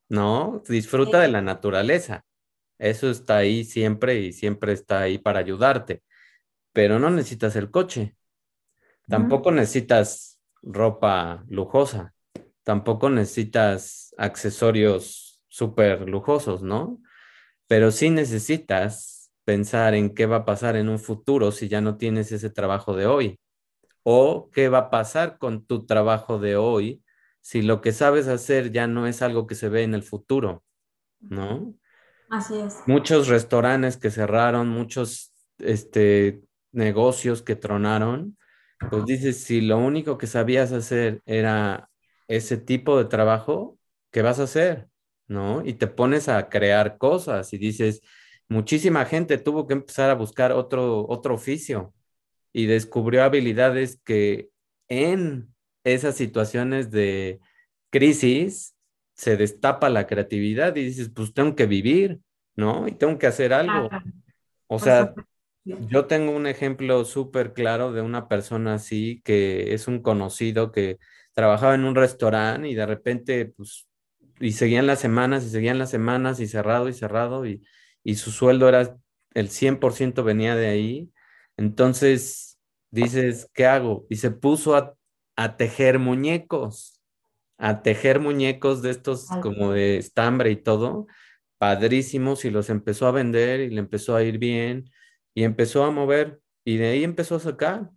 Speaker 1: ¿no? Disfruta de la naturaleza. Eso está ahí siempre y siempre está ahí para ayudarte, pero no necesitas el coche. Tampoco necesitas ropa lujosa. Tampoco necesitas accesorios súper lujosos, ¿no? Pero sí necesitas pensar en qué va a pasar en un futuro si ya no tienes ese trabajo de hoy. O qué va a pasar con tu trabajo de hoy si lo que sabes hacer ya no es algo que se ve en el futuro, ¿no?
Speaker 2: Así es.
Speaker 1: Muchos restaurantes que cerraron, muchos este, negocios que tronaron, pues dices, si lo único que sabías hacer era ese tipo de trabajo, ¿qué vas a hacer? ¿No? Y te pones a crear cosas y dices, muchísima gente tuvo que empezar a buscar otro, otro oficio y descubrió habilidades que en esas situaciones de crisis se destapa la creatividad y dices, pues tengo que vivir, ¿no? Y tengo que hacer algo. O sea, yo tengo un ejemplo súper claro de una persona así que es un conocido que trabajaba en un restaurante y de repente, pues, y seguían las semanas y seguían las semanas y cerrado y cerrado y, y su sueldo era el 100% venía de ahí. Entonces dices, ¿qué hago? Y se puso a, a tejer muñecos, a tejer muñecos de estos como de estambre y todo, padrísimos y los empezó a vender y le empezó a ir bien y empezó a mover y de ahí empezó a sacar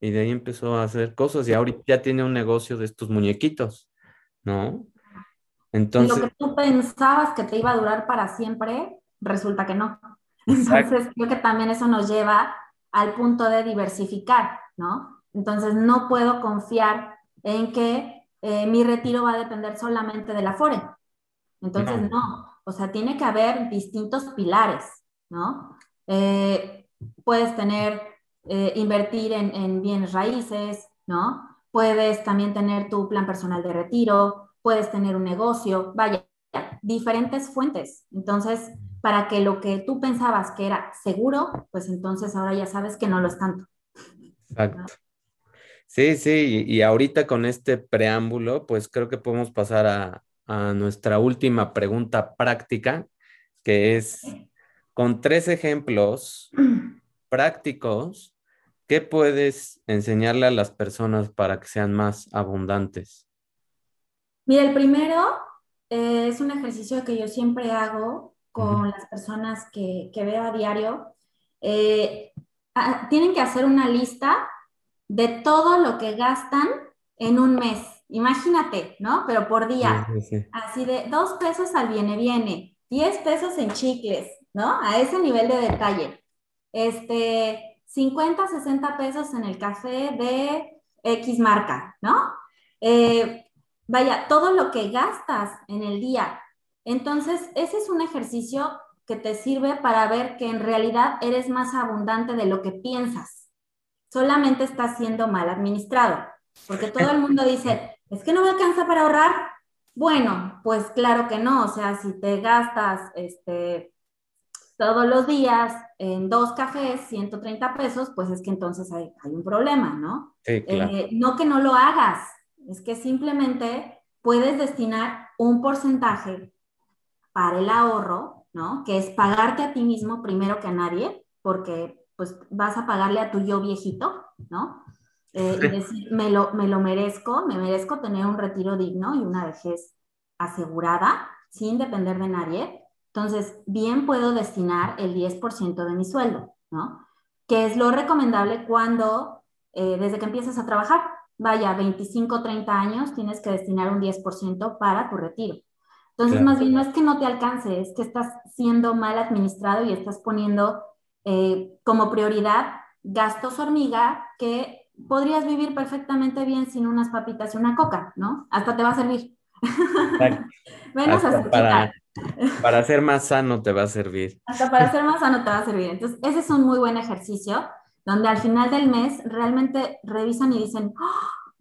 Speaker 1: y de ahí empezó a hacer cosas y ahorita ya tiene un negocio de estos muñequitos, ¿no?
Speaker 2: Entonces... Lo que tú pensabas que te iba a durar para siempre, resulta que no. Entonces creo que también eso nos lleva al punto de diversificar, ¿no? Entonces no puedo confiar en que eh, mi retiro va a depender solamente de la FORE. Entonces no. no, o sea, tiene que haber distintos pilares, ¿no? Eh, puedes tener, eh, invertir en, bienes raíces, ¿no? Puedes también tener tu plan personal de retiro, puedes tener un negocio, vaya, diferentes fuentes. Entonces, para que lo que tú pensabas que era seguro, pues entonces ahora ya sabes que no lo es tanto.
Speaker 1: Exacto. Sí, sí, y, ahorita con este preámbulo, pues creo que podemos pasar a, a nuestra última pregunta práctica, que es, con tres ejemplos prácticos, ¿qué puedes enseñarle a las personas para que sean más abundantes?
Speaker 2: Mira, el primero eh, es un ejercicio que yo siempre hago con las personas que, veo a diario. Eh, tienen que hacer una lista de todo lo que gastan en un mes. Imagínate, ¿no? Pero por día. Así de dos pesos al viene, viene, diez pesos en chicles, ¿no? A ese nivel de detalle. Este, 50, 60 pesos en el café de X marca, ¿no? Eh, vaya, todo lo que gastas en el día. Entonces, ese es un ejercicio que te sirve para ver que en realidad eres más abundante de lo que piensas. Solamente estás siendo mal administrado, porque todo el mundo dice, es que no me alcanza para ahorrar. Bueno, pues claro que no, o sea, si te gastas este, todos los días en dos cafés, 130 pesos, pues es que entonces hay, un problema, ¿no?
Speaker 1: Sí, claro.
Speaker 2: Eh, no que no lo hagas, es que simplemente puedes destinar un porcentaje para el ahorro, ¿no? Que es pagarte a ti mismo primero que a nadie, porque pues vas a pagarle a tu yo viejito, ¿no? Eh, y decir, me lo, me lo merezco, me merezco tener un retiro digno y una vejez asegurada, sin depender de nadie. Entonces, bien puedo destinar el 10% de mi sueldo, ¿no? Que es lo recomendable cuando, eh, desde que empiezas a trabajar, vaya, 25, 30 años, tienes que destinar un 10% para tu retiro. Entonces, más bien no es que no te alcance, es que estás siendo mal administrado y estás poniendo eh, como prioridad gastos hormiga que podrías vivir perfectamente bien sin unas papitas y una coca, ¿no? Hasta te va a servir.
Speaker 1: Menos hasta para ser más sano te va a servir.
Speaker 2: Hasta para ser más sano te va a servir. Entonces, ese es un muy buen ejercicio donde al final del mes realmente revisan y dicen, ¡Oh!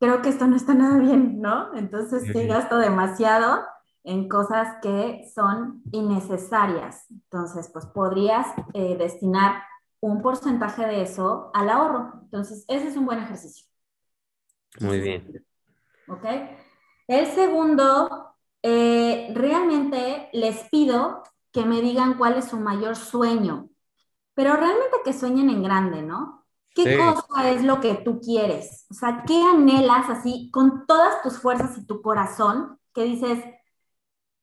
Speaker 2: creo que esto no está nada bien, ¿no? Entonces, sí, gasto demasiado en cosas que son innecesarias. Entonces, pues podrías eh, destinar un porcentaje de eso al ahorro. Entonces, ese es un buen ejercicio.
Speaker 1: Muy bien.
Speaker 2: ¿Ok? El segundo eh, realmente les pido que me digan cuál es su mayor sueño, pero realmente que sueñen en grande, ¿no? ¿Qué cosa es lo que tú quieres? O sea, ¿qué anhelas así con todas tus fuerzas y tu corazón que dices,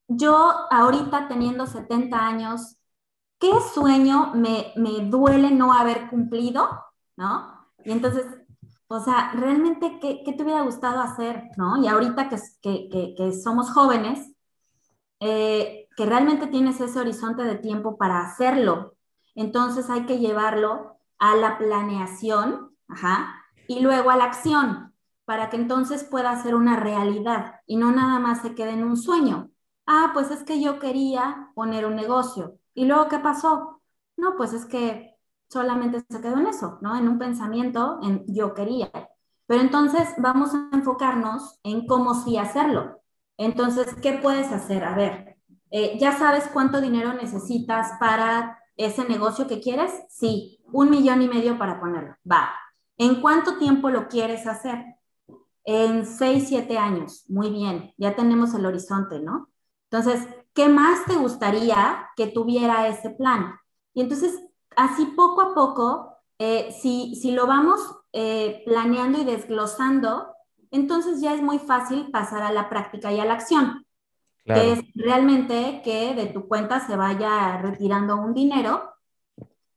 Speaker 2: yo ahorita teniendo 70 años, ¿qué sueño me, me duele no haber cumplido? ¿No? Y entonces, o sea, realmente, ¿qué, qué te hubiera gustado hacer? ¿No? Y ahorita que, que, que somos jóvenes, eh, que realmente tienes ese horizonte de tiempo para hacerlo. Entonces hay que llevarlo a la planeación y luego a la acción para que entonces pueda ser una realidad y no nada más se quede en un sueño. Ah, pues es que yo quería poner un negocio. ¿Y luego qué pasó? No, pues es que solamente se quedó en eso, ¿no? En un pensamiento, en yo quería. Pero entonces vamos a enfocarnos en cómo sí hacerlo. Entonces, ¿qué puedes hacer? A ver, eh, ¿ya sabes cuánto dinero necesitas para ese negocio que quieres? Sí, un millón y medio para ponerlo. Va. ¿En cuánto tiempo lo quieres hacer? En seis, siete años. Muy bien, ya tenemos el horizonte, ¿no? Entonces, ¿qué más te gustaría que tuviera ese plan? Y entonces, así poco a poco, eh, si, si, lo vamos eh, planeando y desglosando, entonces ya es muy fácil pasar a la práctica y a la acción. Que es realmente que de tu cuenta se vaya retirando un dinero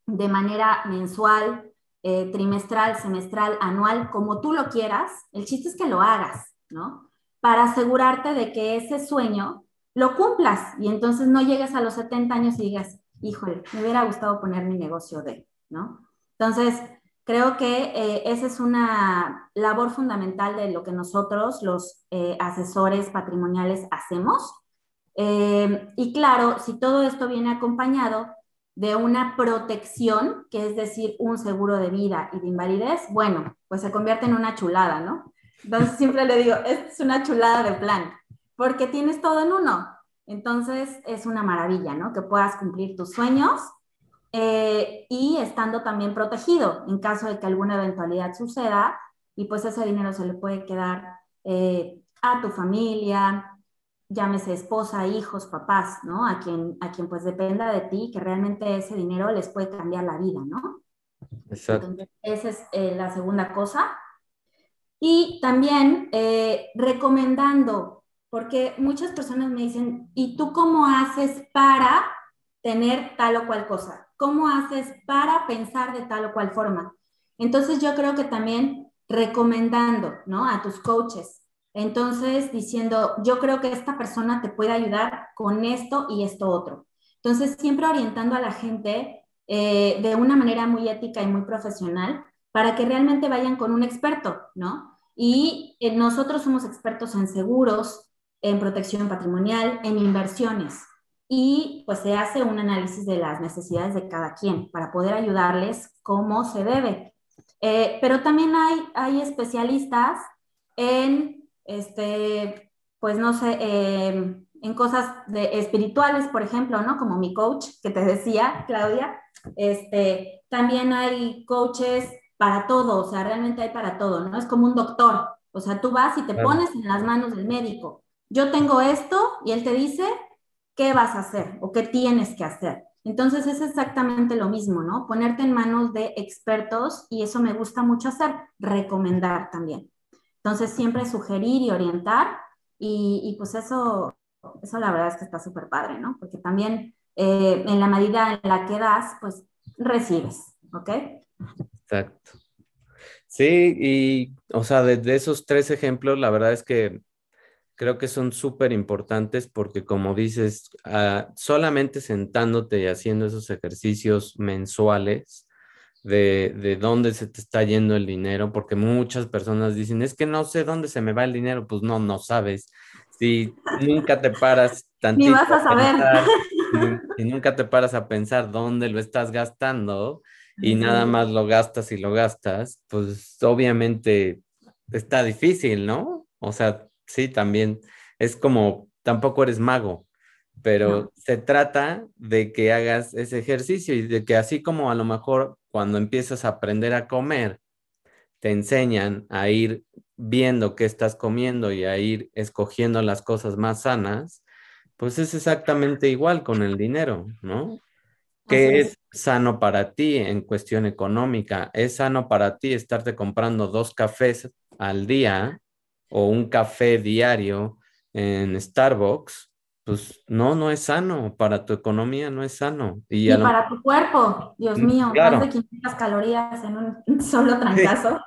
Speaker 2: de manera mensual, eh, trimestral, semestral, anual, como tú lo quieras. El chiste es que lo hagas, ¿no? Para asegurarte de que ese sueño lo cumplas y entonces no llegues a los 70 años y digas, híjole, me hubiera gustado poner mi negocio de, ¿no? Entonces, Creo que eh, esa es una labor fundamental de lo que nosotros, los eh, asesores patrimoniales, hacemos. Eh, y claro, si todo esto viene acompañado de una protección, que es decir, un seguro de vida y de invalidez, bueno, pues se convierte en una chulada, ¿no? Entonces siempre le digo, es una chulada de plan, porque tienes todo en uno. Entonces es una maravilla, ¿no? Que puedas cumplir tus sueños eh, y estando también protegido en caso de que alguna eventualidad suceda y pues ese dinero se le puede quedar eh, a tu familia, llámese esposa, hijos, papás, ¿no? A quien, a quien pues dependa de ti, que realmente ese dinero les puede cambiar la vida, ¿no? Exacto. esa es eh, la segunda cosa. Y también recomendando, porque muchas personas me dicen, ¿y tú cómo haces para tener tal o cual cosa? ¿Cómo haces para pensar de tal o cual forma? Entonces yo creo que también recomendando, ¿no? A tus coaches. Entonces diciendo, yo creo que esta persona te puede ayudar con esto y esto otro. Entonces siempre orientando a la gente eh, de una manera muy ética y muy profesional para que realmente vayan con un experto, ¿no? Y eh, nosotros somos expertos en seguros, en protección patrimonial, en inversiones y pues se hace un análisis de las necesidades de cada quien para poder ayudarles como se debe. Eh, pero también hay, hay especialistas en, este, pues no sé, em, en cosas de, espirituales, por ejemplo, ¿no? Como mi coach que te decía, Claudia. Este, también hay coaches para todo, o sea, realmente hay para todo, ¿no? Es como un doctor, o sea, tú vas y te pones en las manos del médico. Yo tengo esto y él te dice, qué vas a hacer o qué tienes que hacer. Entonces es exactamente lo mismo, ¿no? Ponerte en manos de expertos y eso me gusta mucho hacer, recomendar también. Entonces siempre sugerir y orientar y, pues eso, eso la verdad es que está súper padre, ¿no? Porque también eh, en la medida en la que das, pues recibes, ¿ok?
Speaker 1: Exacto. Sí, y o sea, de esos tres ejemplos, la verdad es que creo que son súper importantes porque como dices, ah, solamente sentándote y haciendo esos ejercicios mensuales de, de, dónde se te está yendo el dinero, porque muchas personas dicen, es que no sé dónde se me va el dinero, pues no, no sabes. Si nunca te paras tantito.
Speaker 2: Ni vas a saber.
Speaker 1: si nunca te paras a pensar dónde lo estás gastando y nada más lo gastas y lo gastas, pues obviamente está difícil, ¿no? O sea, sí, también es como, tampoco eres mago, pero se trata de que hagas ese ejercicio y de que así como a lo mejor cuando empiezas a aprender a comer, te enseñan a ir viendo qué estás comiendo y a ir escogiendo las cosas más sanas, pues es exactamente igual con el dinero, ¿no? ¿Qué es sano para ti en cuestión económica? ¿Es sano para ti estarte comprando dos cafés al día o un café diario en Starbucks? Pues no, no es sano. Para tu economía no es sano.
Speaker 2: Y, para tu cuerpo, Dios mm, mío, más de 500 calorías en un solo trancazo.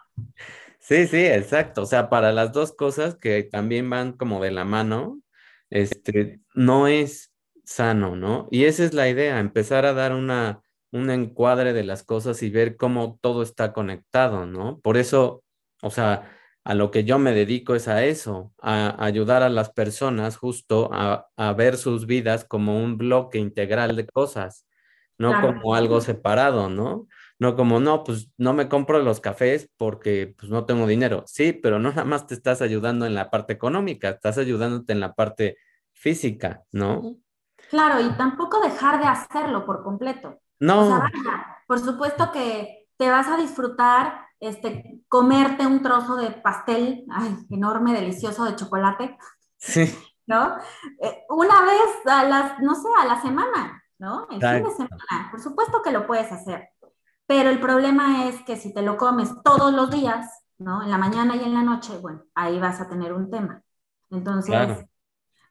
Speaker 1: Sí, sí, exacto. O sea, para las dos cosas que también van como de la mano, este, no es sano, ¿no? Y esa es la idea, empezar a dar una, un encuadre de las cosas y ver cómo todo está conectado, ¿no? Por eso, o sea, a lo que yo me dedico es a eso, a, ayudar a las personas justo a, ver sus vidas como un bloque integral de cosas, no como algo separado, ¿no? No como, no, pues no me compro los cafés porque pues no tengo dinero. Sí, pero no nada más te estás ayudando en la parte económica, estás ayudándote en la parte física, ¿no?
Speaker 2: Claro, y tampoco dejar de hacerlo por completo.
Speaker 1: No.
Speaker 2: O sea, por supuesto que te vas a disfrutar este, comerte un trozo de pastel ay, enorme, delicioso de chocolate.
Speaker 1: Sí.
Speaker 2: ¿No? Eh, una vez a las, no sé, a la semana, ¿no? El fin de semana. Por supuesto que lo puedes hacer. Pero el problema es que si te lo comes todos los días, ¿no? En la mañana y en la noche, bueno, ahí vas a tener un tema. Entonces,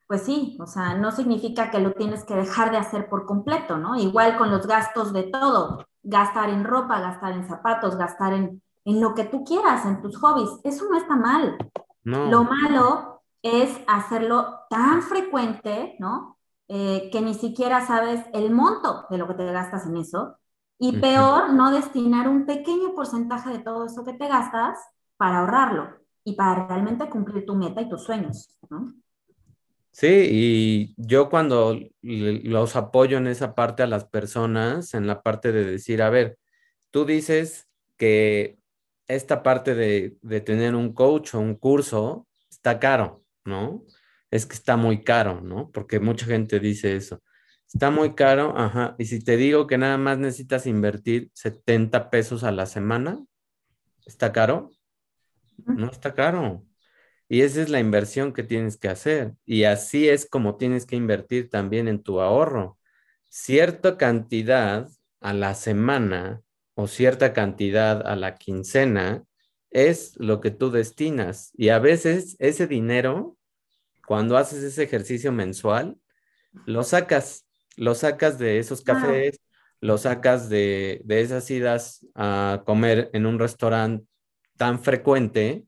Speaker 2: pues sí, o sea, no significa que lo tienes que dejar de hacer por completo, ¿no? Igual con los gastos de todo, gastar en ropa, gastar en zapatos, gastar en, en lo que tú quieras, en tus hobbies, eso no está mal. No. Lo malo es hacerlo tan frecuente, ¿no? Eh, que ni siquiera sabes el monto de lo que te gastas en eso y peor, no destinar un pequeño porcentaje de todo eso que te gastas para ahorrarlo y para realmente cumplir tu meta y tus sueños, ¿no?
Speaker 1: Sí, y yo cuando los apoyo en esa parte a las personas, en la parte de decir, a ver, tú dices que esta parte de, de tener un coach o un curso está caro, ¿no? Es que está muy caro, ¿no? Porque mucha gente dice eso. Está muy caro, ajá. Y si te digo que nada más necesitas invertir 70 pesos a la semana, ¿está caro? No está caro. Y esa es la inversión que tienes que hacer. Y así es como tienes que invertir también en tu ahorro. Cierta cantidad a la semana o cierta cantidad a la quincena es lo que tú destinas. Y a veces ese dinero, cuando haces ese ejercicio mensual, lo sacas lo sacas de esos cafés, lo sacas de, esas idas a comer en un restaurante tan frecuente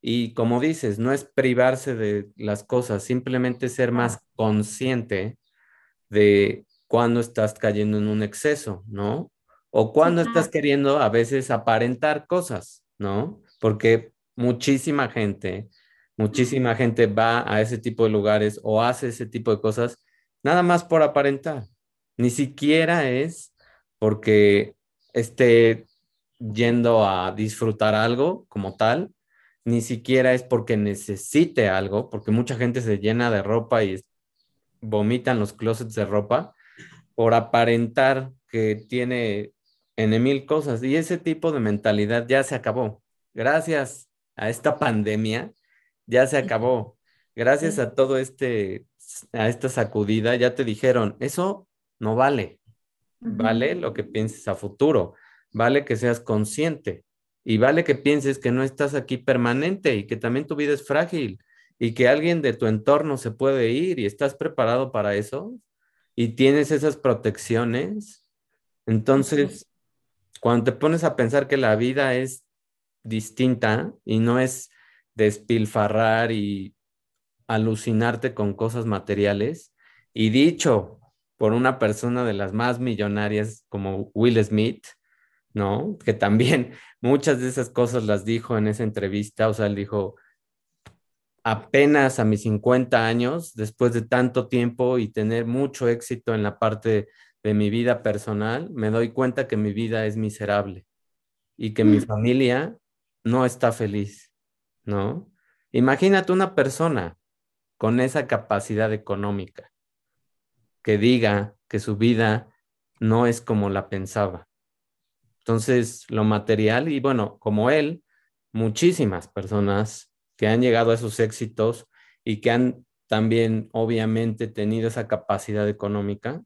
Speaker 1: y como dices, no es privarse de las cosas, simplemente ser más consciente de cuando estás cayendo en un exceso, ¿no? O cuando estás queriendo a veces aparentar cosas, ¿no? Porque muchísima gente, muchísima gente va a ese tipo de lugares o hace ese tipo de cosas nada más por aparentar. Ni siquiera es porque esté yendo a disfrutar algo como tal, ni siquiera es porque necesite algo, porque mucha gente se llena de ropa y vomitan los closets de ropa por aparentar que tiene en mil cosas. Y ese tipo de mentalidad ya se acabó. Gracias a esta pandemia, ya se acabó. Gracias a todo este a esta sacudida, ya te dijeron, eso no vale, vale lo que pienses a futuro, vale que seas consciente y vale que pienses que no estás aquí permanente y que también tu vida es frágil y que alguien de tu entorno se puede ir y estás preparado para eso y tienes esas protecciones. Entonces, cuando te pones a pensar que la vida es distinta y no es despilfarrar y alucinarte con cosas materiales y dicho por una persona de las más millonarias como Will Smith, ¿no? Que también muchas de esas cosas las dijo en esa entrevista, o sea, él dijo, apenas a mis 50 años, después de tanto tiempo y tener mucho éxito en la parte de mi vida personal, me doy cuenta que mi vida es miserable y que mi mm. familia no está feliz, ¿no? Imagínate una persona con esa capacidad económica, que diga que su vida no es como la pensaba. Entonces, lo material, y bueno, como él, muchísimas personas que han llegado a esos éxitos y que han también obviamente tenido esa capacidad económica,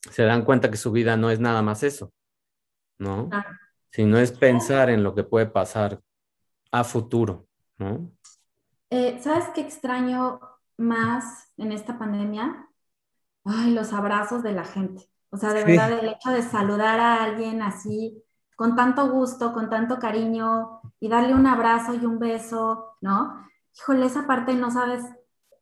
Speaker 1: se dan cuenta que su vida no es nada más eso, ¿no? Sino es pensar en lo que puede pasar a futuro, ¿no?
Speaker 2: Eh, ¿Sabes qué extraño más en esta pandemia? Ay, los abrazos de la gente. O sea, de verdad, el hecho de saludar a alguien así, con tanto gusto, con tanto cariño, y darle un abrazo y un beso, ¿no? Híjole, esa parte no sabes,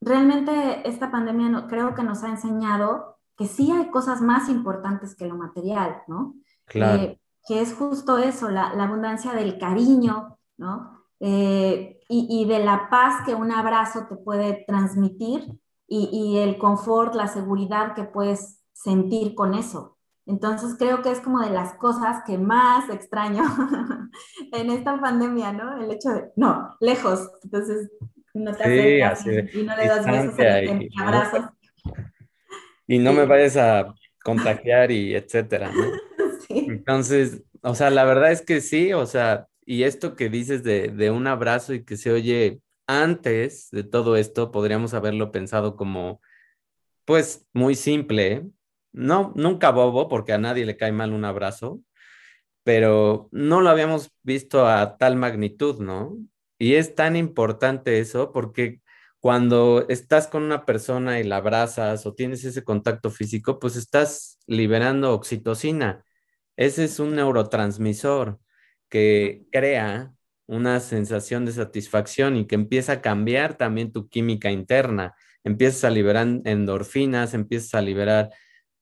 Speaker 2: realmente esta pandemia no, creo que nos ha enseñado que sí hay cosas más importantes que lo material, ¿no?
Speaker 1: Claro.
Speaker 2: Eh, que es justo eso, la, la abundancia del cariño, ¿no? Eh, y, y, de la paz que un abrazo te puede transmitir y, y, el confort, la seguridad que puedes sentir con eso. Entonces creo que es como de las cosas que más extraño en esta pandemia, ¿no? El hecho de, no, lejos, entonces no te acercas y, no le das besos
Speaker 1: y, abrazos. Y no me vayas a contagiar y etcétera, ¿no? Sí. Entonces, o sea, la verdad es que sí, o sea, y esto que dices de, de, un abrazo y que se oye antes de todo esto, podríamos haberlo pensado como, pues, muy simple. No, nunca bobo, porque a nadie le cae mal un abrazo, pero no lo habíamos visto a tal magnitud, ¿no? Y es tan importante eso porque cuando estás con una persona y la abrazas o tienes ese contacto físico, pues estás liberando oxitocina. Ese es un neurotransmisor que crea una sensación de satisfacción y que empieza a cambiar también tu química interna. Empiezas a liberar endorfinas, empiezas a liberar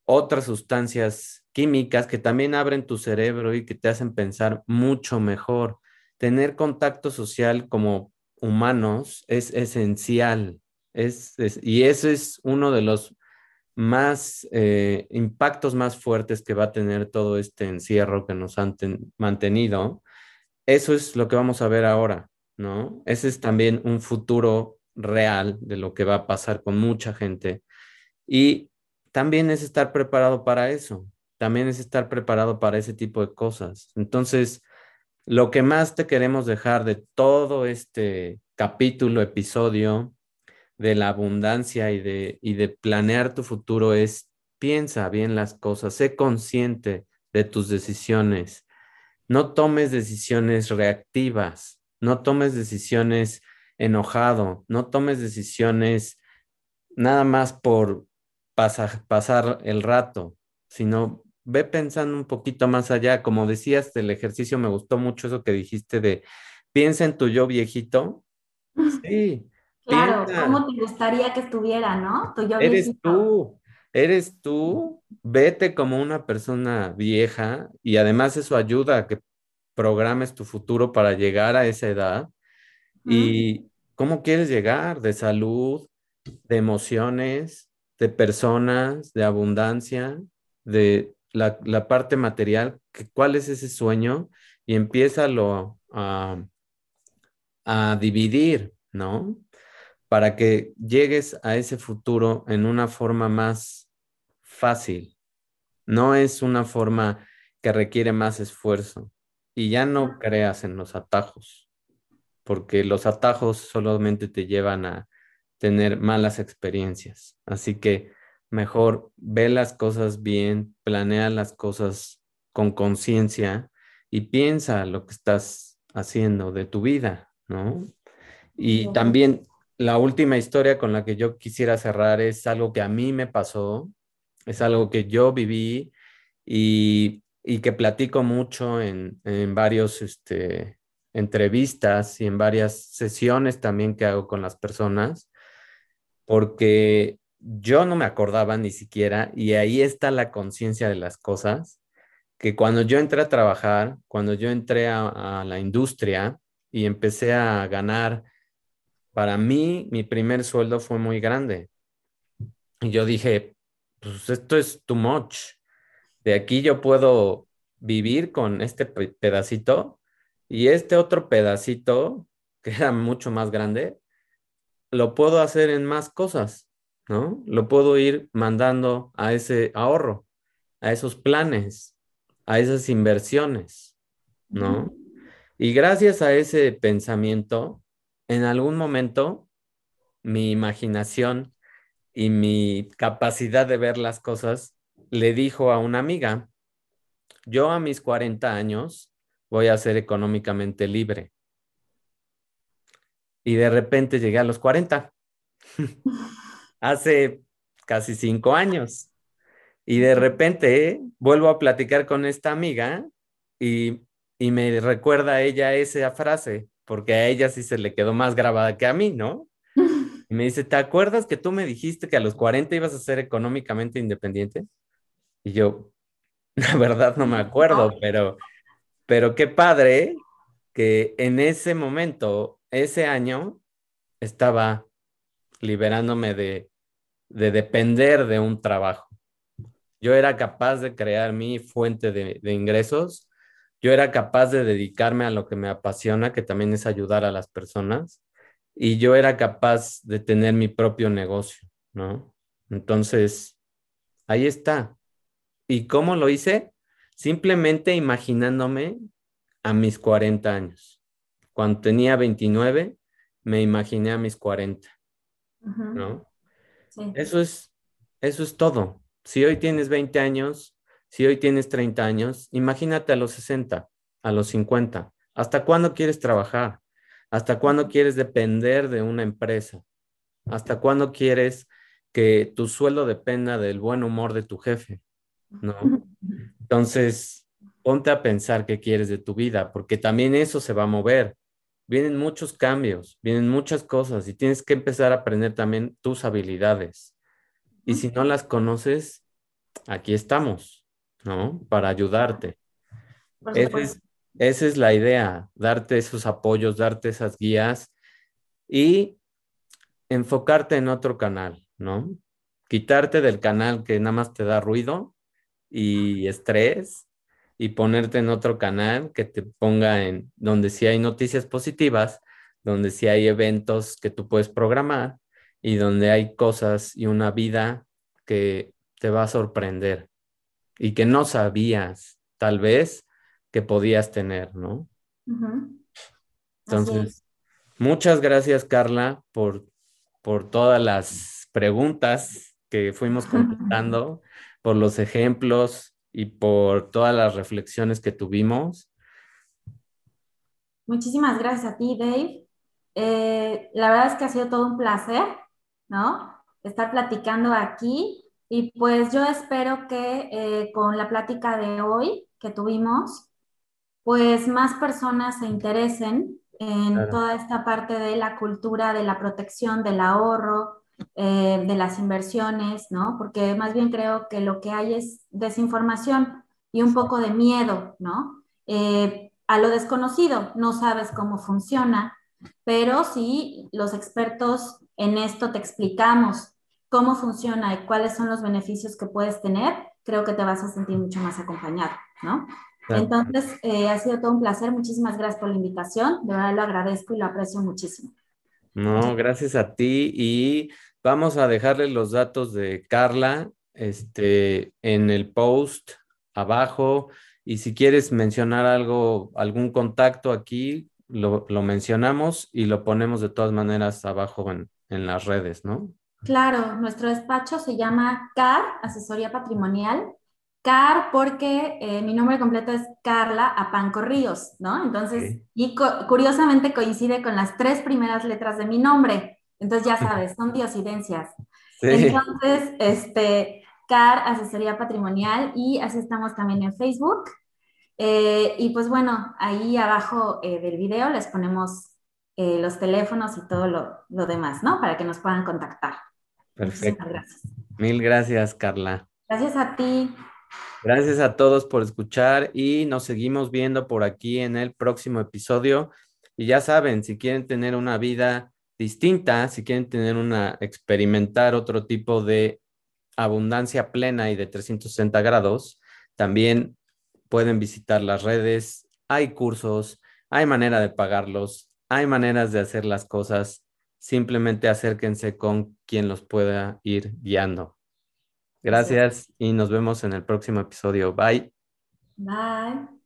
Speaker 1: otras sustancias químicas que también abren tu cerebro y que te hacen pensar mucho mejor. Tener contacto social como humanos es esencial. Es, y ese es uno de los más eh, impactos más fuertes que va a tener todo este encierro que nos han mantenido, eso es lo que vamos a ver ahora, ¿no? Ese es también un futuro real de lo que va a pasar con mucha gente. Y también es estar preparado para eso, también es estar preparado para ese tipo de cosas. Entonces, lo que más te queremos dejar de todo este capítulo, episodio, de la abundancia y de, y de planear tu futuro es piensa bien las cosas, sé consciente de tus decisiones, no tomes decisiones reactivas, no tomes decisiones enojado, no tomes decisiones nada más por pasar, pasar el rato, sino ve pensando un poquito más allá. Como decías del ejercicio, me gustó mucho eso que dijiste de piensa en tu yo viejito. Sí,
Speaker 2: Claro, ¿cómo te gustaría que estuviera, no?
Speaker 1: Tu yo eres tú, eres tú, vete como una persona vieja y además eso ayuda a que programes tu futuro para llegar a esa edad. ¿Y cómo quieres llegar? De salud, de emociones, de personas, de abundancia, de la, la parte material. ¿Cuál es ese sueño? Y empieza a, a dividir, ¿no? para que llegues a ese futuro en una forma más fácil. No es una forma que requiere más esfuerzo. Y ya no creas en los atajos, porque los atajos solamente te llevan a tener malas experiencias. Así que mejor ve las cosas bien, planea las cosas con conciencia y piensa lo que estás haciendo de tu vida, ¿no? Y también la última historia con la que yo quisiera cerrar es algo que a mí me pasó, es algo que yo viví y, que platico mucho en, en varios este, entrevistas y en varias sesiones también que hago con las personas, porque yo no me acordaba ni siquiera, y ahí está la conciencia de las cosas, que cuando yo entré a trabajar, cuando yo entré a, la industria y empecé a ganar para mí mi primer sueldo fue muy grande. Y yo dije, pues esto es too much. De aquí yo puedo vivir con este pedacito y este otro pedacito, que era mucho más grande, lo puedo hacer en más cosas, ¿no? Lo puedo ir mandando a ese ahorro, a esos planes, a esas inversiones, ¿no? Y gracias a ese pensamiento, en algún momento mi imaginación y mi capacidad de ver las cosas, le dijo a una amiga, yo a mis 40 años voy a ser económicamente libre. Y de repente llegué a los 40, hace casi cinco años. Y de repente vuelvo a platicar con esta amiga y, y me recuerda a ella esa frase, porque a ella sí se le quedó más grabada que a mí, ¿no? Y me dice, ¿te acuerdas que tú me dijiste que a los 40 ibas a ser económicamente independiente? Y yo, la verdad no me acuerdo, pero, pero qué padre que en ese momento, ese año, estaba liberándome de, de depender de un trabajo. Yo era capaz de crear mi fuente de, de ingresos, yo era capaz de dedicarme a lo que me apasiona, que también es ayudar a las personas, y yo era capaz de tener mi propio negocio, ¿no? Entonces, ahí está. ¿Y cómo lo hice? Simplemente imaginándome a mis 40 años. Cuando tenía 29, me imaginé a mis 40, ¿no? Eso es, eso es todo. Si hoy tienes 20 años, si hoy tienes 30 años, imagínate a los 60, a los 50. ¿Hasta cuándo quieres trabajar? ¿Hasta cuándo quieres depender de una empresa? ¿Hasta cuándo quieres que tu sueldo dependa del buen humor de tu jefe? ¿No? Entonces, ponte a pensar qué quieres de tu vida, porque también eso se va a mover vienen muchos cambios, vienen muchas cosas y tienes que empezar a aprender también tus habilidades. Y si no las conoces, aquí estamos, ¿no? Para ayudarte. Esa es, esa es la idea, darte esos apoyos, darte esas guías y enfocarte en otro canal, ¿no? Quitarte del canal que nada más te da ruido y estrés y ponerte en otro canal que te ponga en donde sí hay noticias positivas, donde sí hay eventos que tú puedes programar y donde hay cosas y una vida que te va a sorprender y que no sabías tal vez que podías tener, ¿no? Entonces, muchas gracias Carla por, por todas las preguntas que fuimos contestando, por los ejemplos, y por todas las reflexiones que tuvimos.
Speaker 2: Muchísimas gracias a ti, Dave. Eh, la verdad es que ha sido todo un placer, ¿no? Estar platicando aquí y pues yo espero que eh, con la plática de hoy que tuvimos, pues más personas se interesen en toda esta parte de la cultura de la protección, del ahorro, eh, de las inversiones, ¿no? Porque más bien creo que lo que hay es desinformación y un poco de miedo, ¿no? Eh, a lo desconocido, no sabes cómo funciona, pero si los expertos en esto te explicamos cómo funciona y cuáles son los beneficios que puedes tener, creo que te vas a sentir mucho más acompañado, ¿no? Entonces, eh, ha sido todo un placer. Muchísimas gracias por la invitación. De verdad lo agradezco y lo aprecio muchísimo.
Speaker 1: No, gracias a ti y vamos a dejarle los datos de Carla este, en el post abajo y si quieres mencionar algo, algún contacto aquí, lo, mencionamos y lo ponemos de todas maneras abajo en, en las redes, ¿no?
Speaker 2: Claro, nuestro despacho se llama CAR, Asesoría Patrimonial, Car porque eh, mi nombre completo es Carla Apanco Ríos, ¿no? Entonces, y curiosamente coincide con las tres primeras letras de mi nombre. Entonces, ya sabes, son diosidencias. Entonces, este, Car Asesoría Patrimonial y así estamos también en Facebook. Eh, y pues bueno, ahí abajo eh, del video les ponemos los teléfonos y todo lo, lo, demás, ¿no? Para que nos puedan contactar.
Speaker 1: Perfecto. Gracias. Mil gracias, Carla.
Speaker 2: Gracias a ti.
Speaker 1: Gracias a todos por escuchar y nos seguimos viendo por aquí en el próximo episodio. Y ya saben, si quieren tener una vida distinta, si quieren tener una, experimentar otro tipo de abundancia plena y de 360 grados, también pueden visitar las redes. Hay cursos, hay manera de pagarlos, hay maneras de hacer las cosas. Simplemente acérquense con quien los pueda ir guiando. Gracias y nos vemos en el próximo episodio. Bye.
Speaker 2: Bye.